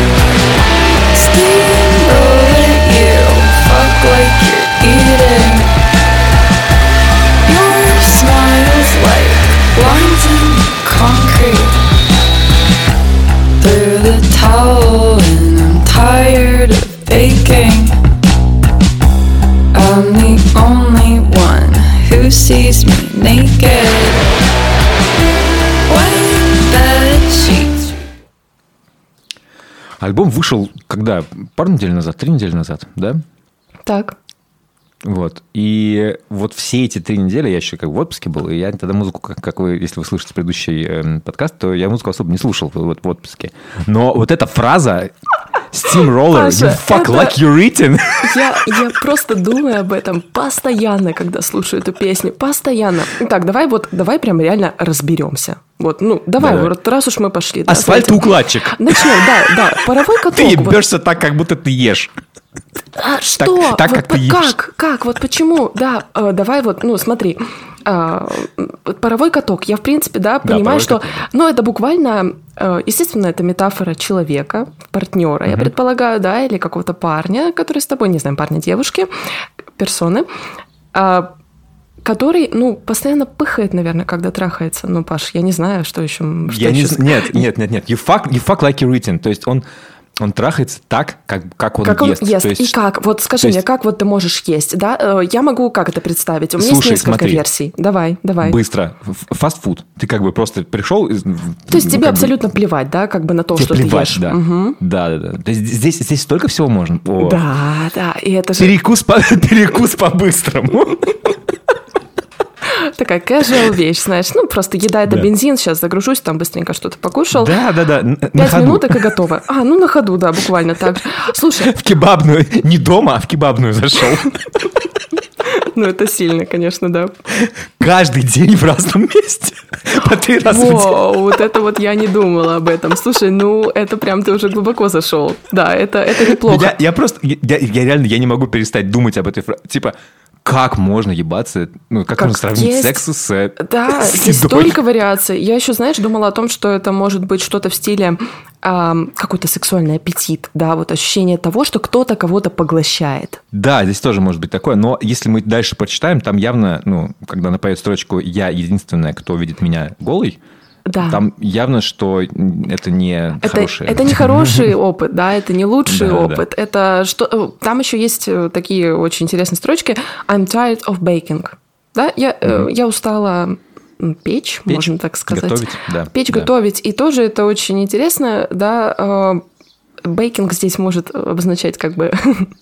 Steamroller you, fuck like you're towel, and I'm tired of baking. I'm the only one who sees me naked. White bed sheets. Альбом вышел когда? Пару недель назад, три недели назад, да? Так. Вот. И вот все эти три недели я еще как в отпуске был, и я тогда музыку, как, как вы, если вы слышите предыдущий эм, подкаст, то я музыку особо не слушал вот в отпуске. Но вот эта фраза Steamroller, Паша, you fuck это- like you're eating. Я, я просто думаю об этом постоянно, когда слушаю эту песню. Постоянно. Так, давай вот, давай прям реально разберемся. Вот, ну, давай, Давай. вот раз уж мы пошли. да, с этим. Асфальтоукладчик. Начнем, да, да. Паровой каток. Ты вот. ебешься так, как будто ты ешь. А что? так, Вот как ты по- ешь. как? Как? Вот почему? Да, э, давай вот, ну, смотри. Вот паровой каток. Я, в принципе, да, понимаю, паровой что... каток, Ну, это буквально... э, Естественно, это метафора человека, партнера, я предполагаю, да, или какого-то парня, который с тобой, не знаю, парня, девушки, персоны, а, который, ну, постоянно пыхает, наверное, когда трахается. Ну, Паш, я не знаю, что еще... Что Я не еще- з- Нет, нет, нет, нет. You fuck, you fuck like you're eating. То есть он, он трахается так, как, как он Как он ест. ест, То есть, и как? Вот скажи есть- мне, как вот ты можешь есть, да? Э, Я могу как это представить? У меня Слушай, есть несколько смотри. версий. Давай, давай. Быстро. Фастфуд. Ты как бы просто пришел... То есть ну, тебе как бы- абсолютно плевать, да, как бы на то, Тебе что плевать, ты ешь. да. Мгм. Да, да, да. То есть здесь, здесь столько всего можно. О. Да, да, и это же Перекус, по, [laughs] перекус по-быстрому. Такая casual вещь, знаешь. Ну, просто еда – это Да. бензин, сейчас загружусь, там быстренько что-то покушал. Да, да, да. Пять минуток и готово. А, ну на ходу, да, буквально так. же. Слушай, В кебабную. Не дома, а в кебабную зашел. ну это сильно, конечно, да. Каждый день в разном месте. По три раза в день. Вот это вот я не думала об этом. Слушай, ну это прям ты уже глубоко зашел. Да, это, это неплохо. Я, я просто, я, я реально, я не могу перестать думать об этой фразе. Типа, как можно ебаться, ну, как, Как можно сравнить есть. секс с, э, Да, с едой? столько вариаций. Я еще, знаешь, думала о том, что это может быть что-то в стиле ам, какой-то сексуальный аппетит, да, вот ощущение того, что кто-то кого-то поглощает. Да, здесь тоже может быть такое, но если мы дальше прочитаем, там явно, ну, когда она поет строчку «Я единственная, кто видит меня голой», Да. там явно, что это не это, хорошее. это не хороший [laughs] опыт, да, это не лучший Да, да, опыт. Это что? э, Там еще есть э, такие очень интересные строчки. I'm tired of baking. Да, я, э, я устала печь, Печь, можно так сказать. готовить, да, Печь, да. готовить. И тоже это очень интересно, да. Бейкинг здесь может обозначать как бы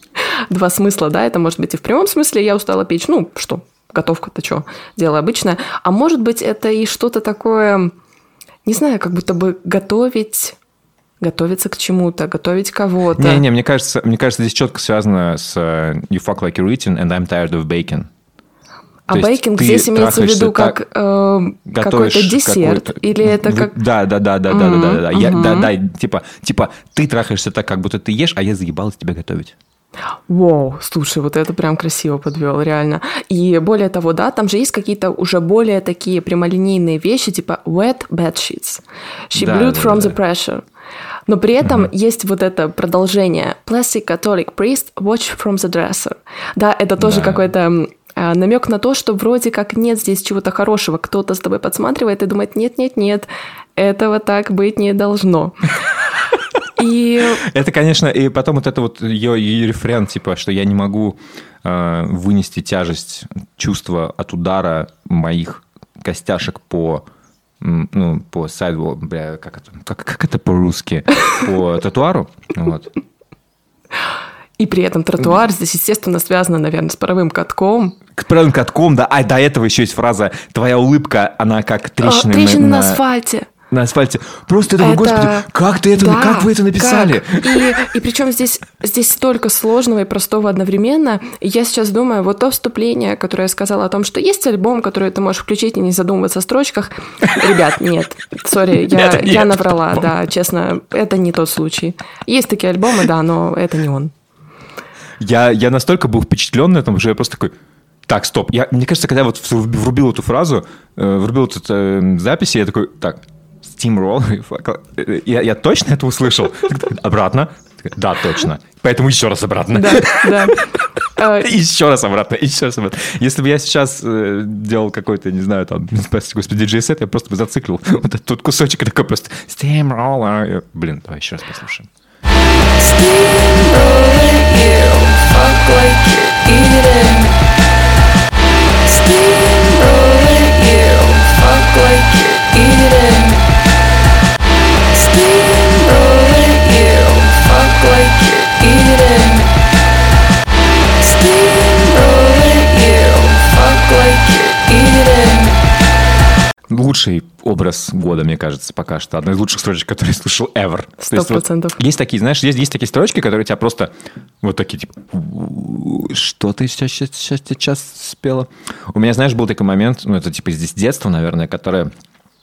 [laughs] два смысла, да, это может быть и в прямом смысле я устала печь, ну что, готовка-то что, дело обычное, а может быть это и что-то такое, не знаю, как будто бы готовить готовиться к чему-то, готовить кого-то. Не-не, мне кажется, мне кажется, здесь четко связано с э, You fuck like you're eating and I'm tired of baking. А То бейкинг здесь имеется в виду как э, какой-то десерт какой или это как да да да да да да да да да да типа типа ты трахаешься так как будто ты ешь а я заебалась тебя готовить Вау, слушай, вот это прям красиво подвел, реально. И более того, да, там же есть какие-то уже более такие прямолинейные вещи, типа wet bed sheets. She Да, blew да, from да. the pressure. Но при этом есть вот это продолжение. Plastic Catholic priest watch from the dresser. Да, это тоже Да. какой-то намек на то, что вроде как нет здесь чего-то хорошего. Кто-то с тобой подсматривает и думает, нет-нет-нет, этого так быть не должно. [laughs] И Это, конечно, и потом вот это вот ее, ее рефрен, типа, что я не могу э, вынести тяжесть чувства от удара моих костяшек по ну, по сайдвол, бля, как это, как, как это по-русски, по тротуару, вот. И при этом тротуар здесь, естественно, связано, наверное, с паровым катком. К правым катком, да, а до этого еще есть фраза «Твоя улыбка, она как А, трещины, трещины на, на, асфальте. На асфальте». Просто это, Это- господи, как ты это, Да, как вы это написали? как? И, и причем здесь, здесь столько сложного и простого одновременно. И я сейчас думаю, вот то вступление, которое я сказала о том, что есть альбом, который ты можешь включить и не задумываться о строчках. Ребят, нет, сори, я, я нет, наврала, да, честно, это не тот случай. Есть такие альбомы, да, но это не он. Я, я настолько был впечатлен на этом, что я просто такой, так, стоп. Я, мне кажется, когда я вот врубил эту фразу, э, врубил эту э, запись, я такой, так, Э, [laughs] я, я точно это услышал? Обратно? Да, точно. Поэтому еще раз обратно. Да, да. [laughs] Э, Еще раз обратно, еще раз обратно. Если бы я сейчас э, делал какой-то, не знаю, там, господи, диджей-сет, я просто бы зациклил [laughs] вот этот вот кусочек такой просто Steamroller. Я- Блин, давай еще раз послушаем. Steamroller you, fuck like you're eating. Steamroller Лучший образ года, мне кажется, пока что. Одна из лучших строчек, которые я слышал ever. То Сто есть вот процентов. есть такие, знаешь, есть, есть такие строчки, которые тебя просто вот такие, типа, «У-у-у, что ты сейчас, сейчас, сейчас, сейчас спела? У меня, знаешь, был такой момент, ну, это типа здесь детство, наверное, которое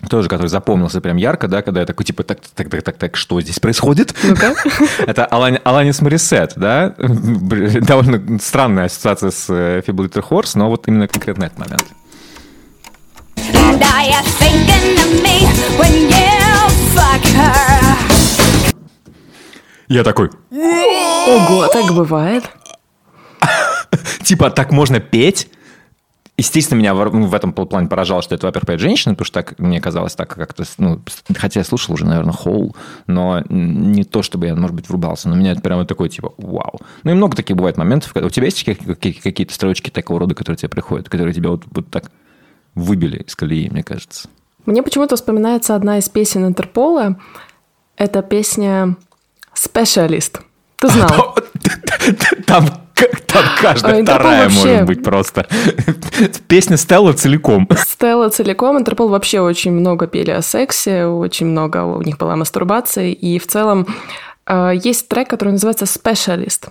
тоже, который запомнился прям ярко, да, когда я такой, типа, так, так, так, так, так, что здесь происходит? Ну-ка. [laughs] Это Алани- Аланис Морисет, да? Довольно странная ассоциация с Feeble Little Horse, но вот именно конкретно этот момент. Я такой, Ого, так бывает. [laughs] типа, так можно петь? Естественно, меня в ну, в этом плане поражало, что это, во-первых, поет женщина, потому что так, мне казалось, так как-то, ну, хотя я слушал уже, наверное, Хоул, но не то, чтобы я, может быть, врубался, но меня это прямо такой, типа, вау. Ну и много таких бывает моментов, когда у тебя есть какие- какие- какие-то строчки такого рода, которые тебе приходят, которые тебя вот, вот так выбили из колеи, мне кажется. Мне почему-то вспоминается одна из песен Интерпола. Это песня «Специалист». Ты знал? [laughs] Там, там каждая А, Интерпол вторая вообще- может быть просто. [laughs] Песня Стелла целиком. Стелла целиком. Интерпол вообще очень много пели о сексе, очень много у них была мастурбации. И в целом э, есть трек, который называется «Specialist».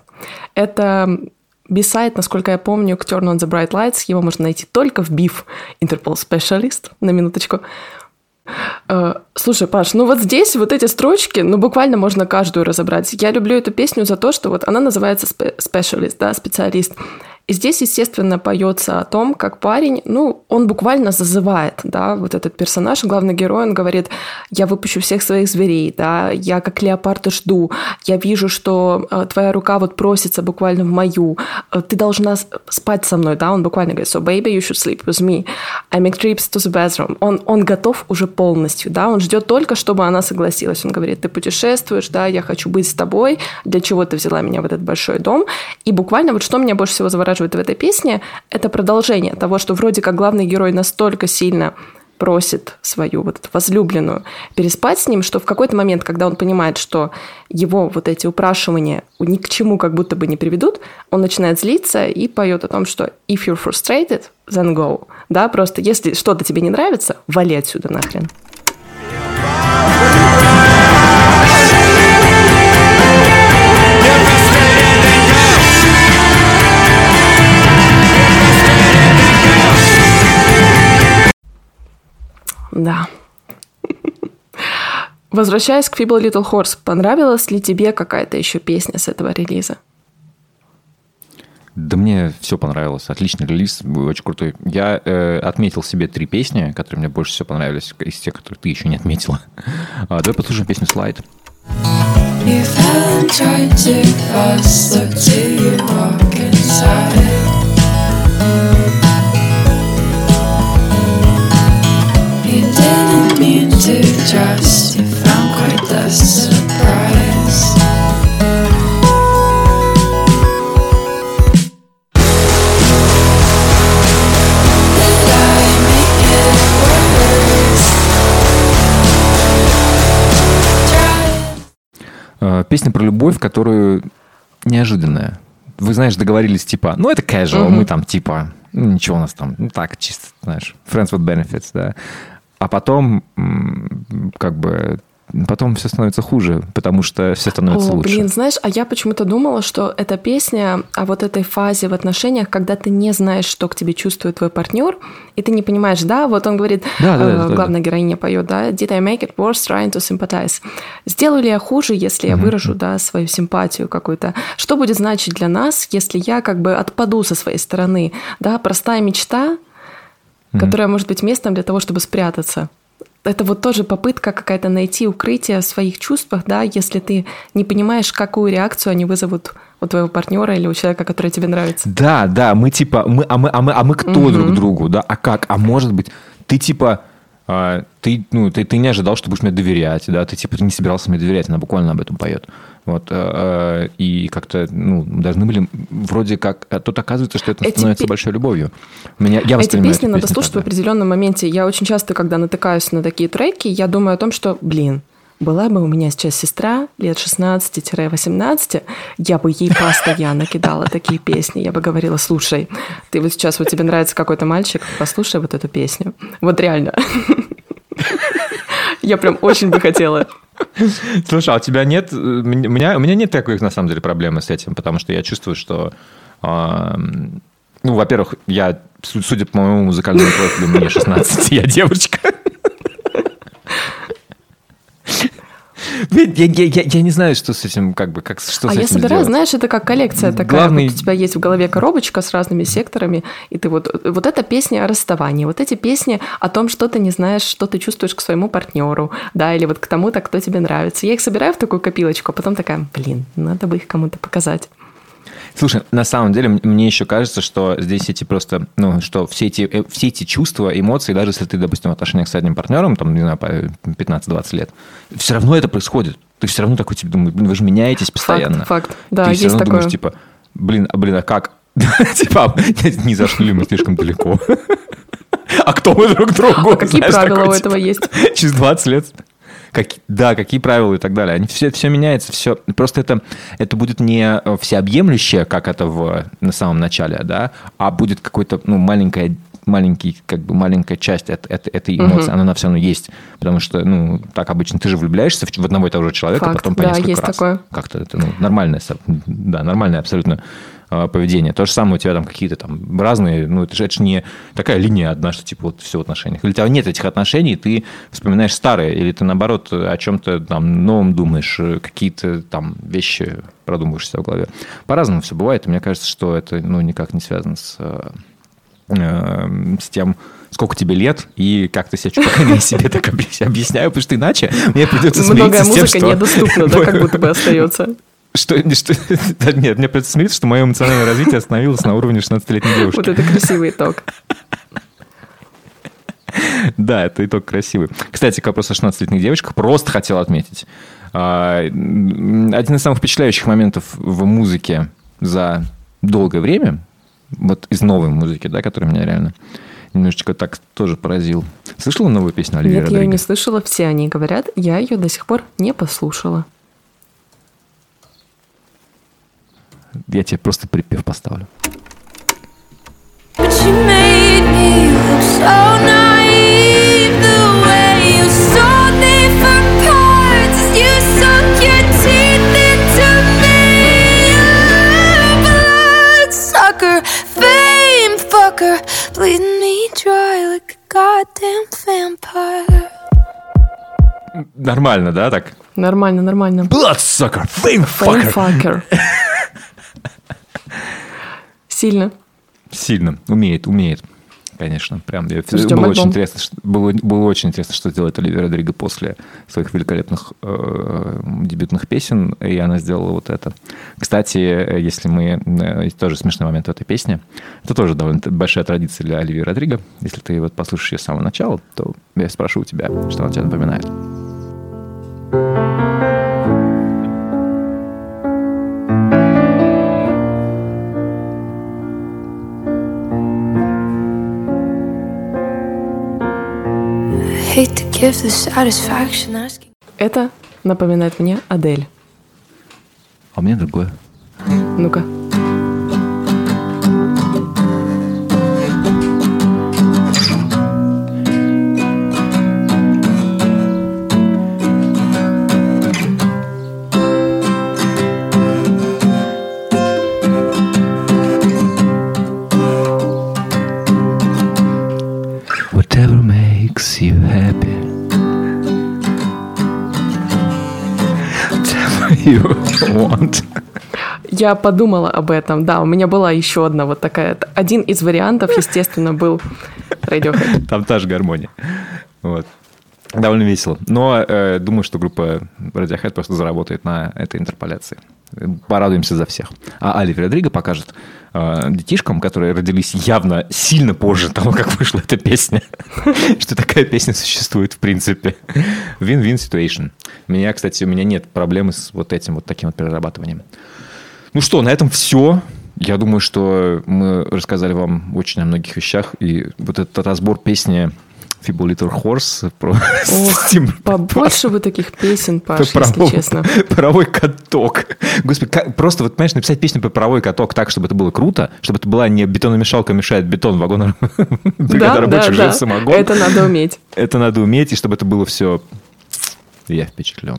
Это бисайд, насколько я помню, к Turn on the Bright Lights. Его можно найти только в биф Интерпол Specialist, на минуточку. Э, Слушай, Паш, ну вот здесь вот эти строчки, ну буквально можно каждую разобрать. Я люблю эту песню за то, что вот она называется specialist, да, специалист. И здесь, естественно, поется о том, как парень, ну, он буквально зазывает, да, вот этот персонаж, главный герой, он говорит, я выпущу всех своих зверей, да, я как леопард жду, я вижу, что э, твоя рука вот просится буквально в мою, э, ты должна спать со мной, да, он буквально говорит, so baby, you should sleep with me, I make trips to the bathroom. Он, он готов уже полностью, да, он ждет только, чтобы она согласилась. Он говорит, ты путешествуешь, да, я хочу быть с тобой, для чего ты взяла меня в этот большой дом. И буквально вот что меня больше всего завораживает в этой песне, это продолжение того, что вроде как главный герой настолько сильно просит свою вот эту возлюбленную переспать с ним, что в какой-то момент, когда он понимает, что его вот эти упрашивания ни к чему как будто бы не приведут, он начинает злиться и поет о том, что if you're frustrated, then go. Да, просто если что-то тебе не нравится, вали отсюда нахрен. Да. Возвращаясь к Feeble Little Horse, понравилась ли тебе какая-то еще песня с этого релиза? Да мне все понравилось. Отличный релиз, очень крутой. Я э, отметил себе три песни, которые мне больше всего понравились, из тех, которые ты еще не отметила. [laughs] А, давай послушаем песню «Слайд». You haven't tried too fast, look till you walk inside. Didn't mean to trust, you found quite the surprise. Did I make it worse? Try Э, Песня про любовь, которую неожиданная. Вы, знаешь, договорились, типа, ну, это casual, мы там, типа, ну, ничего у нас там, ну, так, чисто, знаешь, friends with benefits, да. А потом, как бы, потом все становится хуже, потому что все становится О, лучше. блин, знаешь, а я почему-то думала, что эта песня о вот этой фазе в отношениях, когда ты не знаешь, что к тебе чувствует твой партнер, и ты не понимаешь, да, вот он говорит, Да, да, э, да, да, главная героиня поет, да, did I make it worse trying to sympathize? Сделаю ли я хуже, если я выражу, да, свою симпатию какую-то? Что будет значить для нас, если я как бы отпаду со своей стороны, да, простая мечта, которая может быть местом для того, чтобы спрятаться. Это вот тоже попытка какая-то найти укрытие в своих чувствах, да, если ты не понимаешь, какую реакцию они вызовут у твоего партнера или у человека, который тебе нравится. Да, да, мы типа, мы, а, мы, а, мы, а мы кто друг другу, да? А как? А может быть, ты типа, а, ты, ну, ты, ты не ожидал, что будешь мне доверять, да? Ты типа не собирался мне доверять, она буквально об этом поет. Вот, э, э, и как-то, ну, должны были вроде как... а Тут оказывается, что это Эти становится пе- большой любовью. Меня, я Эти песни надо слушать в определенном моменте. Я очень часто, когда натыкаюсь на такие треки, я думаю о том, что, блин, была бы у меня сейчас сестра лет 16-18, я бы ей постоянно кидала такие песни. Я бы говорила, слушай, ты вот сейчас, вот тебе нравится какой-то мальчик, послушай вот эту песню. Вот реально. [laughs] Я прям очень бы хотела. [laughs] Слушай, а у тебя нет... э, У меня, у меня нет такой, на самом деле, проблемы с этим, потому что я чувствую, что... ам, ну, во-первых, я, су- судя по моему музыкальному профилю, мне 16, [laughs] я девочка. Я, я, я, я не знаю, что с этим, как бы, как, что А я собираю, сделать. знаешь, это как коллекция такая. Главный- Вот у тебя есть в голове коробочка с разными секторами, и ты вот... Вот эта песня о расставании, вот эти песни о том, что ты не знаешь, что ты чувствуешь к своему партнеру, да, или вот к тому-то, кто тебе нравится. Я их собираю в такую копилочку, а потом такая, блин, надо бы их кому-то показать. Слушай, на самом деле, мне еще кажется, что здесь эти просто, ну, что все эти, э, все эти чувства, эмоции, даже если ты, допустим, в отношениях с одним партнером, там, не знаю, по 15-20 лет, все равно это происходит. Ты все равно такой, типа, думаешь, блин, вы же меняетесь постоянно. факт. Да, ты все есть равно такое. думаешь, типа, блин, а, блин, а как? [laughs] Типа, не зашли ли мы слишком далеко? [laughs] А кто мы друг другу? А какие правила у типа, этого есть? [laughs] через 20 лет. Как, да, какие правила и так далее. Они все, все меняется, все. Просто это, это будет не э, всеобъемлющее, как это в, на самом начале, да, а будет какой-то, ну, маленькая маленький, как бы маленькая часть от, от этой эмоции, она, она все равно есть. Потому что, ну, так обычно ты же влюбляешься в, в одного и того же человека, Факт, потом по да, несколько есть раз. такое. Как-то это, ну, нормальное, да, нормальное абсолютно э, поведение. То же самое у тебя там какие-то там разные, ну, это же, это же не такая линия одна, что типа вот все в отношениях. Или у тебя нет этих отношений, ты вспоминаешь старые, или ты, наоборот, о чем-то там новом думаешь, э, какие-то там вещи продумываешь себя в голове. По-разному все бывает, и мне кажется, что это, ну, никак не связано с, э, э, с тем, сколько тебе лет и как ты себя чувствуешь. Мере, [laughs] себе так объяс- объясняю, потому что иначе мне придется смириться с тем, музыка что... недоступна, да, как [laughs] будто бы остается. Что, что, [laughs] да нет, мне придется смириться, что мое эмоциональное развитие остановилось на уровне 16-летней девушки. Вот это красивый итог. Да, это итог красивый. Кстати, к вопросу о 16-летних девочках просто хотел отметить. А, Один из самых впечатляющих моментов в музыке за долгое время, вот из новой музыки, да, которая меня реально немножечко так тоже поразил. Слышала новую песню Оливии Нет, я ее не Родригес? слышала, все они говорят, я ее до сих пор не послушала. Я тебе просто припев поставлю. But you made me look so naive The way you sold me for parts As you sunk your teeth into me Bloodsucker, fame fucker Bleeding me dry like a goddamn vampire Нормально, да, так? Нормально, нормально. Bloodsucker, fame Fame fucker. Сильно. Сильно. Умеет, умеет. Конечно, прям. Я- Ждем было, альбом. очень интересно, что- было, было очень интересно, что сделает Оливия Родриго после своих великолепных э, дебютных песен, и она сделала вот это. Кстати, если мы... э, тоже смешной момент в этой песне. Это тоже довольно большая традиция для Оливии Родриго. Если ты вот послушаешь ее с самого начала, то я спрошу у тебя, что она тебе напоминает. Это напоминает мне Адель. А мне другое. Ну-ка. You want. Я подумала об этом. Да, у меня была еще одна вот такая. Один из вариантов, естественно, был Radiohead. Там та же гармония. Вот. Довольно весело. Но э, думаю, что группа Radiohead просто заработает на этой интерполяции. Порадуемся за всех. А Али Родриго покажет э, детишкам, которые родились явно сильно позже того, как вышла эта песня, [laughs] что такая песня существует в принципе. Win-win situation. Меня, кстати, у меня нет проблемы с вот этим вот таким вот перерабатыванием. Ну что, на этом все. Я думаю, что мы рассказали вам очень о многих вещах. И вот этот разбор песни Feeble Little Horse про Ох, [laughs] Steam- побольше бы таких песен, Паш, если паровой- честно. Паровой каток. Господи, как- просто вот, понимаешь, написать песню про паровой каток так, чтобы это было круто, чтобы это была не бетономешалка мешает бетон вагон бригада [laughs] Да, да, рабочих да. жжет самогон. Это надо уметь. Это надо уметь, и чтобы это было все... Я впечатлен.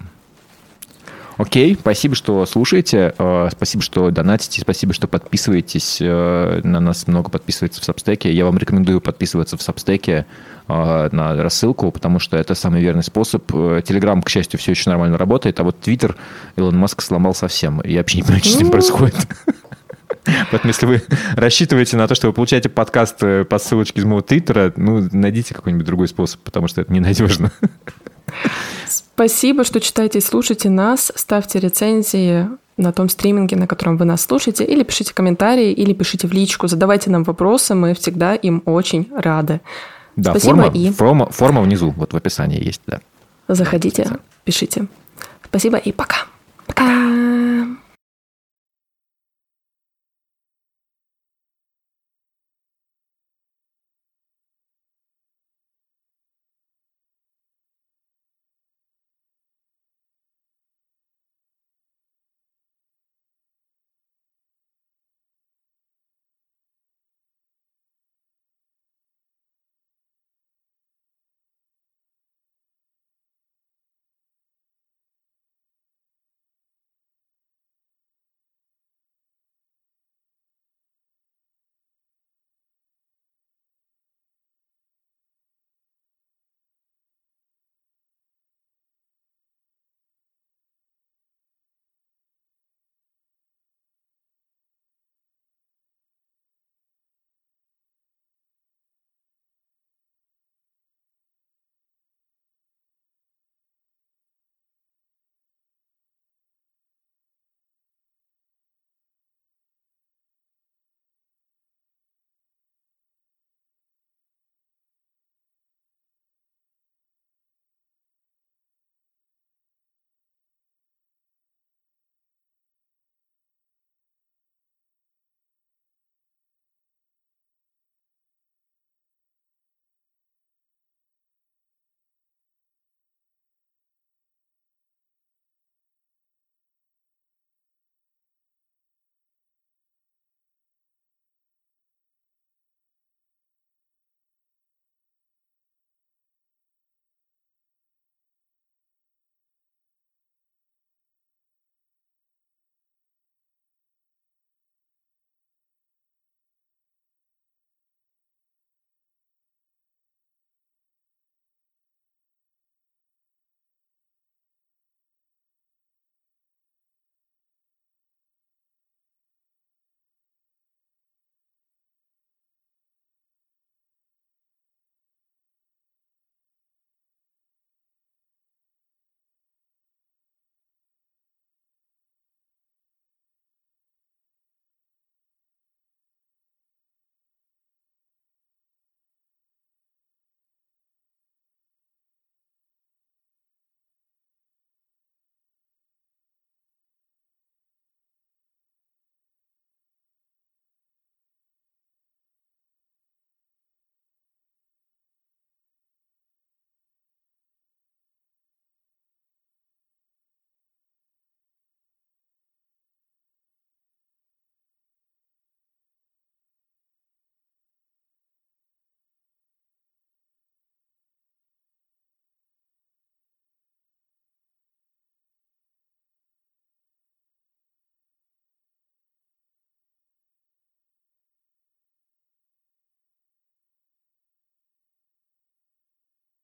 Окей, спасибо, что слушаете, э, спасибо, что донатите, спасибо, что подписываетесь. э, На нас много подписывается в Сабстеке. Я вам рекомендую подписываться в Сабстеке э, на рассылку, потому что это самый верный способ. Телеграм, к счастью, все еще нормально работает, а вот Твиттер Илон Маск сломал совсем. Я вообще не понимаю, что с ним происходит. [laughs] Поэтому, если вы рассчитываете на то, что вы получаете подкаст по ссылочке из моего твиттера, ну, найдите какой-нибудь другой способ, потому что это ненадежно. [laughs] Спасибо, что читаете и слушаете нас. Ставьте рецензии на том стриминге, на котором вы нас слушаете, или пишите комментарии, или пишите в личку, задавайте нам вопросы, мы всегда им очень рады. Да, Спасибо форма, и форма, форма внизу, вот в описании есть, да. заходите, пишите. Спасибо и пока. Пока.